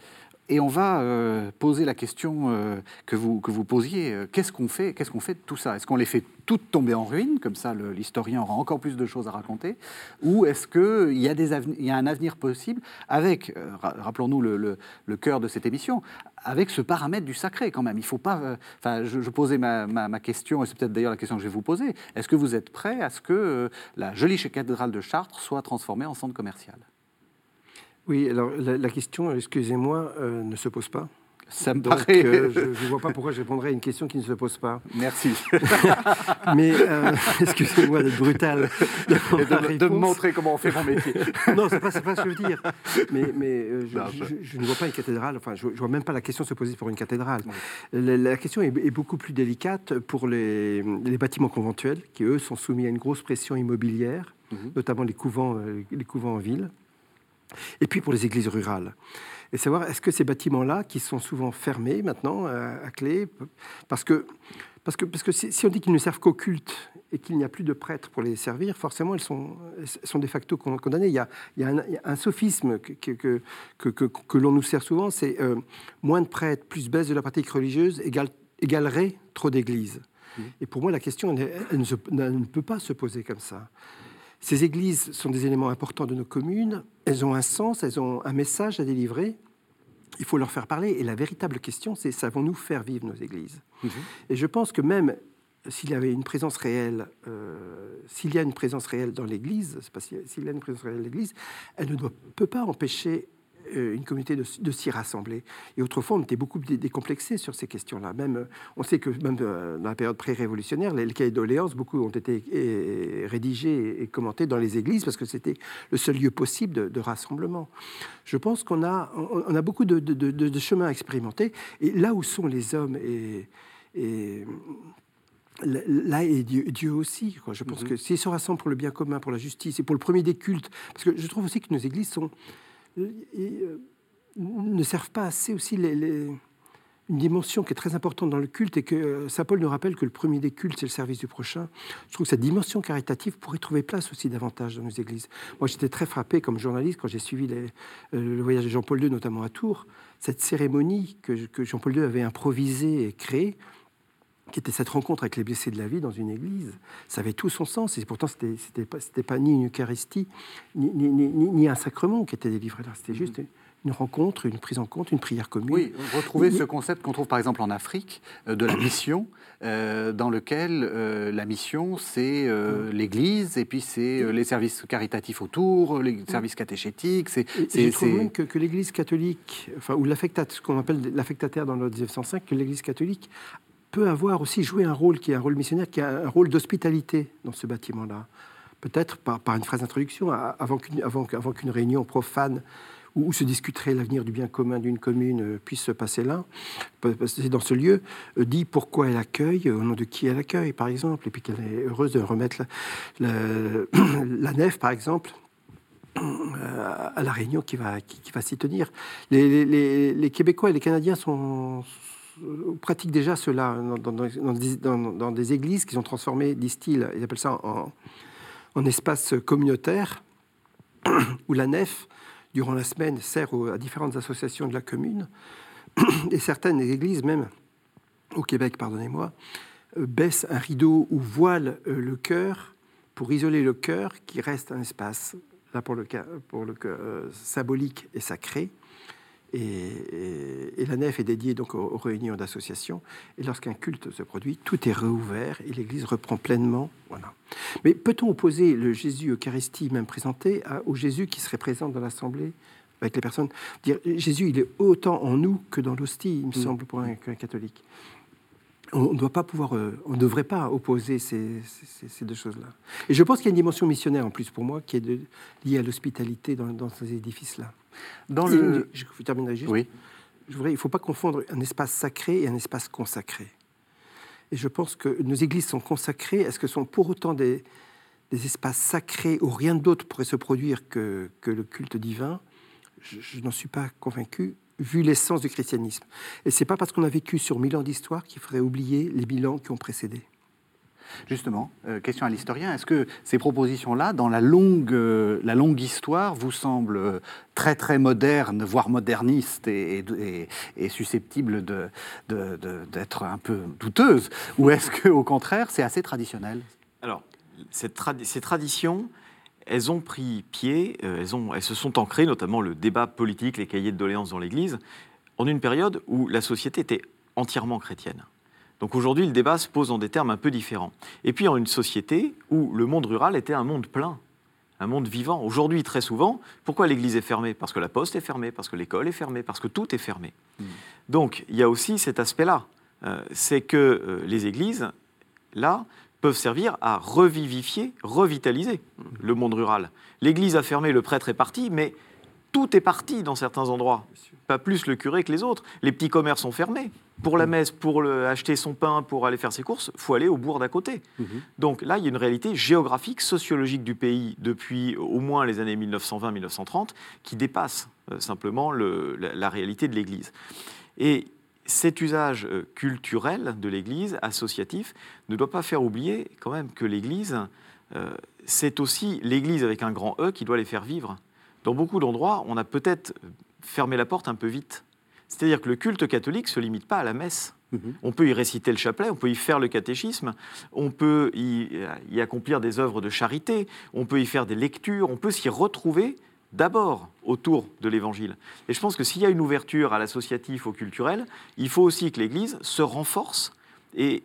Et on va euh, poser la question euh, que, vous, que vous posiez. Euh, qu'est-ce qu'on fait, qu'est-ce qu'on fait de tout ça? Est-ce qu'on les fait toutes tomber en ruine Comme ça, l'historien aura encore plus de choses à raconter? Ou est-ce qu'il y, a des y a un avenir possible avec, rappelons-nous le, le, cœur de cette émission, avec ce paramètre du sacré quand même Il faut pas. Enfin, je, posais ma, ma, question, et c'est peut-être d'ailleurs la question que je vais vous poser. Est-ce que vous êtes prêt à ce que la jolie cathédrale de Chartres soit transformée en centre commercial? Oui, alors la, question, excusez-moi, euh, ne se pose pas. Ça me paraît. Euh, je ne vois pas pourquoi je répondrais à une question qui ne se pose pas. Merci. *laughs* Mais euh, excusez-moi d'être brutal. De, de, me montrer comment on fait mon métier. *laughs* non, ce n'est pas, pas, ce que je veux dire. Mais, mais je, ne vois pas une cathédrale, enfin, je ne vois même pas la question se poser pour une cathédrale. La, question est, beaucoup plus délicate pour les, les, bâtiments conventuels, qui eux sont soumis à une grosse pression immobilière, mhm. notamment les couvents, les couvents en ville. Et puis pour les églises rurales. Et savoir, est-ce que ces bâtiments-là, qui sont souvent fermés maintenant euh, à, clé, parce que, parce que, parce que si, on dit qu'ils ne servent qu'au culte et qu'il n'y a plus de prêtres pour les servir, forcément, ils sont, sont de facto condamnés. Il y a, il y a, un, sophisme que, que, que, que l'on nous sert souvent, c'est euh, moins de prêtres plus baisse de la pratique religieuse égale, égalerait trop d'églises. Mmh. Et pour moi, la question, elle ne peut pas se poser comme ça. Ces églises sont des éléments importants de nos communes, elles ont un sens, elles ont un message à délivrer, il faut leur faire parler. Et la véritable question, c'est savons-nous faire vivre nos églises mhm. Et je pense que même s'il y avait une présence réelle, euh, s'il y a une présence réelle dans l'Église, s'il y a une présence réelle dans l'Église, elle ne doit, peut pas empêcher euh, une communauté de, s'y rassembler. Et autrefois, on était beaucoup décomplexés sur ces questions-là. Même, euh, on sait que même euh, dans la période pré-révolutionnaire, les, cahiers doléances, beaucoup ont été rédigés et commentés dans les églises parce que c'était le seul lieu possible de, rassemblement. Je pense qu'on a, on, a beaucoup de, de, chemins à expérimenter. Et là où sont les hommes et, et là est Dieu, aussi. Je pense mm-hmm. que s'ils se rassemblent pour le bien commun, pour la justice et pour le premier des cultes, parce que je trouve aussi que nos églises sont euh, ne servent pas assez aussi une dimension qui est très importante dans le culte et que euh, Saint Paul nous rappelle que le premier des cultes, c'est le service du prochain. Je trouve que cette dimension caritative pourrait trouver place aussi davantage dans nos églises. Moi, j'étais très frappé comme journaliste quand j'ai suivi euh, le voyage de Jean-Paul II, notamment à Tours, cette cérémonie que, que Jean-Paul II avait improvisée et créée qui était cette rencontre avec les blessés de la vie dans une église. Ça avait tout son sens. Et pourtant, ce n'était pas, pas, ni une Eucharistie, ni, ni, ni, un sacrement qui était délivré là. C'était juste une rencontre, une prise en compte, une prière commune. Oui, retrouver ce concept qu'on trouve par exemple en Afrique euh, de la mission, euh, dans lequel euh, la mission, c'est l'Église, et puis c'est les services caritatifs autour, les services catéchétiques. C'est, je trouve même que, que l'Église catholique, enfin, ou ce qu'on appelle l'affectataire dans le 1905, que l'Église catholique peut avoir aussi joué un rôle qui est un rôle missionnaire, qui a un rôle d'hospitalité dans ce bâtiment-là. Peut-être par, une phrase d'introduction, avant qu'une réunion profane où, se discuterait l'avenir du bien commun d'une commune euh, puisse se passer là, passer dans ce lieu, euh, dit pourquoi elle accueille, au nom de qui elle accueille, par exemple, et puis qu'elle est heureuse de remettre la, *coughs* nef, par exemple, euh, à la réunion qui va, s'y tenir. Les, les, Québécois et les Canadiens sont, pratiquent déjà cela dans, des, églises qu'ils ont transformées, disent-ils, ils appellent ça en, espace communautaire, *clears throat* où la nef, durant la semaine, sert à différentes associations de la commune, *clears throat* et certaines églises, même au Québec, pardonnez-moi, euh, baissent un rideau ou voilent euh, le cœur pour isoler le cœur, qui reste un espace, là pour le, pour le euh, symbolique et sacré, et, la nef est dédiée donc aux, réunions d'associations. Et lorsqu'un culte se produit, tout est réouvert et l'Église reprend pleinement. Voilà. Mais peut-on opposer le Jésus Eucharistie même présenté au Jésus qui serait présent dans l'assemblée avec les personnes? Dire Jésus, il est autant en nous que dans l'hostie, il me mm. semble, pour un, catholique on ne doit pas pouvoir, euh, on ne devrait pas opposer ces, deux choses-là. Et je pense qu'il y a une dimension missionnaire en plus pour moi qui est liée à l'hospitalité dans, dans, ces édifices-là. Dans le... Je terminerai juste. Oui. Je voudrais, il ne faut pas confondre un espace sacré et un espace consacré. Et je pense que nos églises sont consacrées. Est-ce que sont pour autant des, espaces sacrés où rien d'autre pourrait se produire que, que le culte divin? Je, je n'en suis pas convaincu vu l'essence du christianisme. Et c'est pas parce qu'on a vécu sur mille ans d'histoire qu'il faudrait oublier les bilans qui ont précédé. Justement, euh, question à l'historien, est-ce que ces propositions-là, dans la longue, euh, la longue histoire, vous semblent euh, très très modernes, voire modernistes et, susceptibles d'être un peu douteuses Ou est-ce qu'au contraire, c'est assez traditionnel? Alors, ces traditions, elles ont pris pied, elles se sont ancrées, notamment le débat politique, les cahiers de doléances dans l'Église, en une période où la société était entièrement chrétienne. Donc aujourd'hui, le débat se pose en des termes un peu différents. Et puis en une société où le monde rural était un monde plein, un monde vivant. Aujourd'hui, très souvent, pourquoi l'Église est fermée? Parce que la poste est fermée, parce que l'école est fermée, parce que tout est fermé. Hmm. Donc il y a aussi cet aspect-là. Euh, c'est que euh, les églises, là, peuvent servir à revivifier, revitaliser hmm. le monde rural. L'Église a fermé, le prêtre est parti, mais tout est parti dans certains endroits. Pas plus le curé que les autres. Les petits commerces sont fermés. Pour la messe, pour acheter son pain, pour aller faire ses courses, il faut aller au bourg d'à côté. Mhm. Donc là, il y a une réalité géographique, sociologique du pays depuis au moins les années 1920-1930 qui dépasse euh, simplement la, réalité de l'Église. Et cet usage euh, culturel de l'Église, associatif, ne doit pas faire oublier quand même que l'Église, euh, c'est aussi l'Église avec un grand E qui doit les faire vivre. Dans beaucoup d'endroits, on a peut-être fermé la porte un peu vite. C'est-à-dire que le culte catholique ne se limite pas à la messe. Mhm. On peut y réciter le chapelet, on peut y faire le catéchisme, on peut y, accomplir des œuvres de charité, on peut y faire des lectures, on peut s'y retrouver d'abord autour de l'Évangile. Et je pense que s'il y a une ouverture à l'associatif, au culturel, il faut aussi que l'Église se renforce et,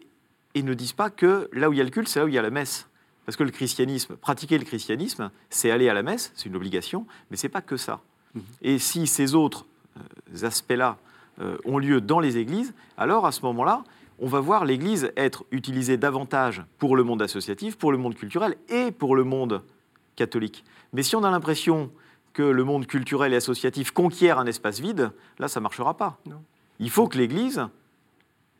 et ne dise pas que là où il y a le culte, c'est là où il y a la messe. Parce que le christianisme, pratiquer le christianisme, c'est aller à la messe, c'est une obligation, mais c'est pas que ça. Mhm. Et si ces autres euh, aspects-là euh, ont lieu dans les églises, alors à ce moment-là, on va voir l'Église être utilisée davantage pour le monde associatif, pour le monde culturel et pour le monde catholique. Mais si on a l'impression que le monde culturel et associatif conquiert un espace vide, là, ça ne marchera pas. Il faut que l'Église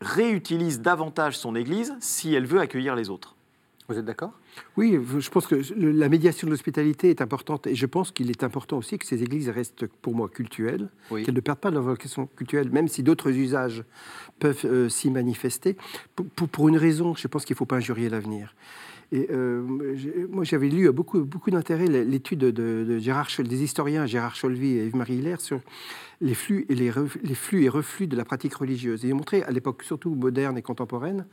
réutilise davantage son Église si elle veut accueillir les autres. Vous êtes d'accord? Oui, je pense que la médiation de l'hospitalité est importante et je pense qu'il est important aussi que ces églises restent pour moi cultuelles, qu'elles ne perdent pas leur vocation culturelle, même si d'autres usages peuvent euh, s'y manifester. Pour, une raison, je pense qu'il ne faut pas injurier l'avenir. Et euh, moi, j'avais lu à beaucoup, beaucoup d'intérêt l'étude de, Gérard, des historiens Gérard Cholvy et Yves-Marie Hilaire sur les flux, et les, les, flux et reflux de la pratique religieuse. Et ils ont montré, à l'époque surtout moderne et contemporaine,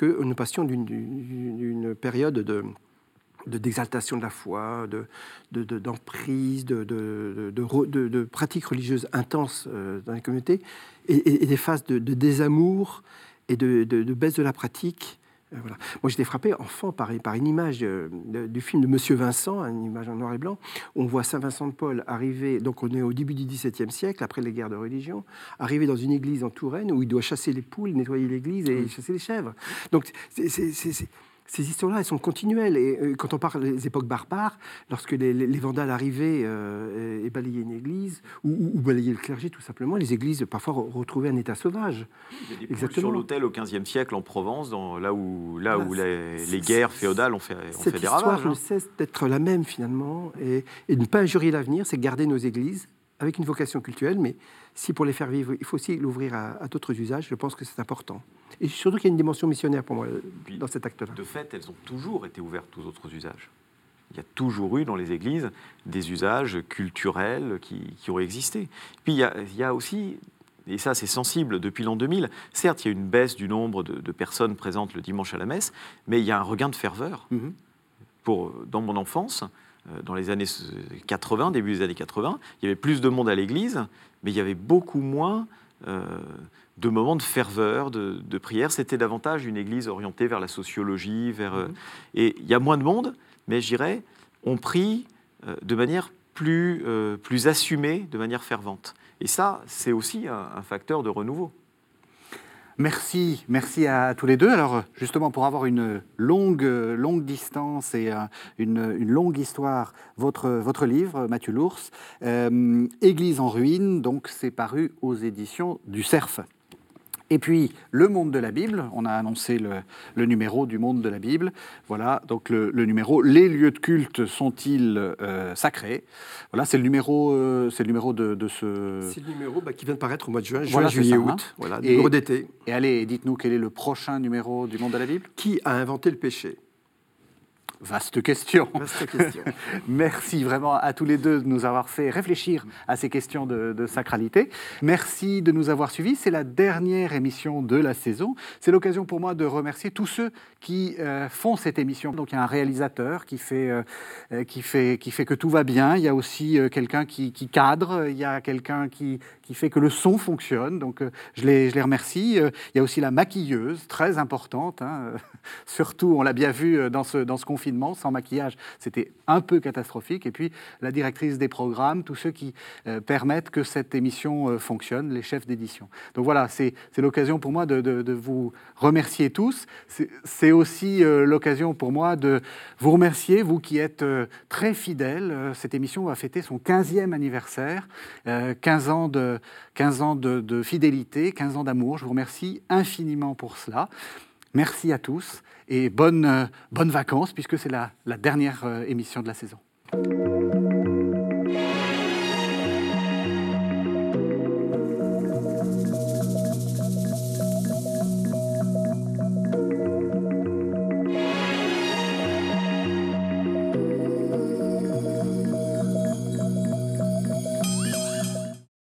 que nous passions d'une période de d'exaltation de, la foi, d'emprise, de, de, de, pratiques religieuses intenses euh, dans les communautés, et, des phases de, désamour et de, baisse de la pratique euh, Moi, j'étais frappé, enfant, par, par une image euh, du film de Monsieur Vincent, une image en noir et blanc. On voit Saint Vincent de Paul arriver, donc on est au début du XVIIe siècle, après les guerres de religion, arriver dans une église en Touraine où il doit chasser les poules, nettoyer l'église et chasser les chèvres. Donc, c'est ces histoires-là, elles sont continuelles. Et euh, quand on parle des époques barbares, lorsque les, Vandales arrivaient euh, et balayaient une église, ou, balayaient le clergé tout simplement, les églises parfois retrouvaient un état sauvage. Il y a des sur l'autel au XVe siècle en Provence, dans, là où, là où les, guerres féodales ont fait, ont fait des ravages. Cette histoire ne cesse d'être la même finalement, et, et de ne pas injurier l'avenir, c'est garder nos églises avec une vocation culturelle, mais si pour les faire vivre, il faut aussi l'ouvrir à, d'autres usages, je pense que c'est important. Et surtout qu'il y a une dimension missionnaire pour moi dans cet acte-là. De fait, elles ont toujours été ouvertes aux autres usages. Il y a toujours eu dans les églises des usages culturels qui, ont existé. Puis il y a, aussi, et ça c'est sensible depuis l'an 2000, certes il y a une baisse du nombre de, personnes présentes le dimanche à la messe, mais il y a un regain de ferveur. Mm-hmm. Pour, dans mon enfance, euh, dans les années 80, début des années 80, il y avait plus de monde à l'église, mais il y avait beaucoup moins euh, de moments de ferveur, de, prière. C'était davantage une église orientée vers la sociologie, vers, euh, mhm. et il y a moins de monde, mais je dirais, on prie de manière plus, plus assumée, de manière fervente. Et ça, c'est aussi un facteur de renouveau. Merci, merci à tous les deux. Alors justement, pour avoir une longue, longue distance et euh, une, longue histoire, votre, livre, Mathieu Lours, euh, Église en ruine, donc c'est paru aux éditions du CERF. Et puis, le monde de la Bible, on a annoncé le, numéro du monde de la Bible. Voilà, donc le, numéro Les lieux de culte sont-ils euh, sacrés? Voilà, c'est le numéro, euh, c'est le numéro de, ce. C'est le numéro bah, qui vient de paraître au mois de juin, juin juillet, août. Hein. Voilà, numéro d'été. Et allez, dites-nous quel est le prochain numéro du monde de la Bible Qui a inventé le péché? Vaste question. *laughs* Merci vraiment à tous les deux de nous avoir fait réfléchir à ces questions de, sacralité. Merci de nous avoir suivis. C'est la dernière émission de la saison. C'est l'occasion pour moi de remercier tous ceux qui euh, font cette émission. Donc il y a un réalisateur qui fait, euh, euh, qui fait, qui fait que tout va bien. Il y a aussi quelqu'un qui, cadre. Il y a quelqu'un qui, qui fait que le son fonctionne. Donc je les, je les remercie. Il y a aussi la maquilleuse, très importante. Hein. *laughs* Surtout, on l'a bien vu dans ce, dans ce confinement sans maquillage, c'était un peu catastrophique. Et puis la directrice des programmes, tous ceux qui euh, permettent que cette émission euh, fonctionne, les chefs d'édition. Donc voilà, c'est l'occasion pour moi de, vous remercier tous. C'est aussi euh, l'occasion pour moi de vous remercier, vous qui êtes très fidèles. Cette émission va fêter son 15e anniversaire, 15 ans de, 15 ans de fidélité, 15 ans d'amour. Je vous remercie infiniment pour cela. Merci à tous et bonnes, bonnes vacances puisque c'est la, la dernière euh, émission de la saison.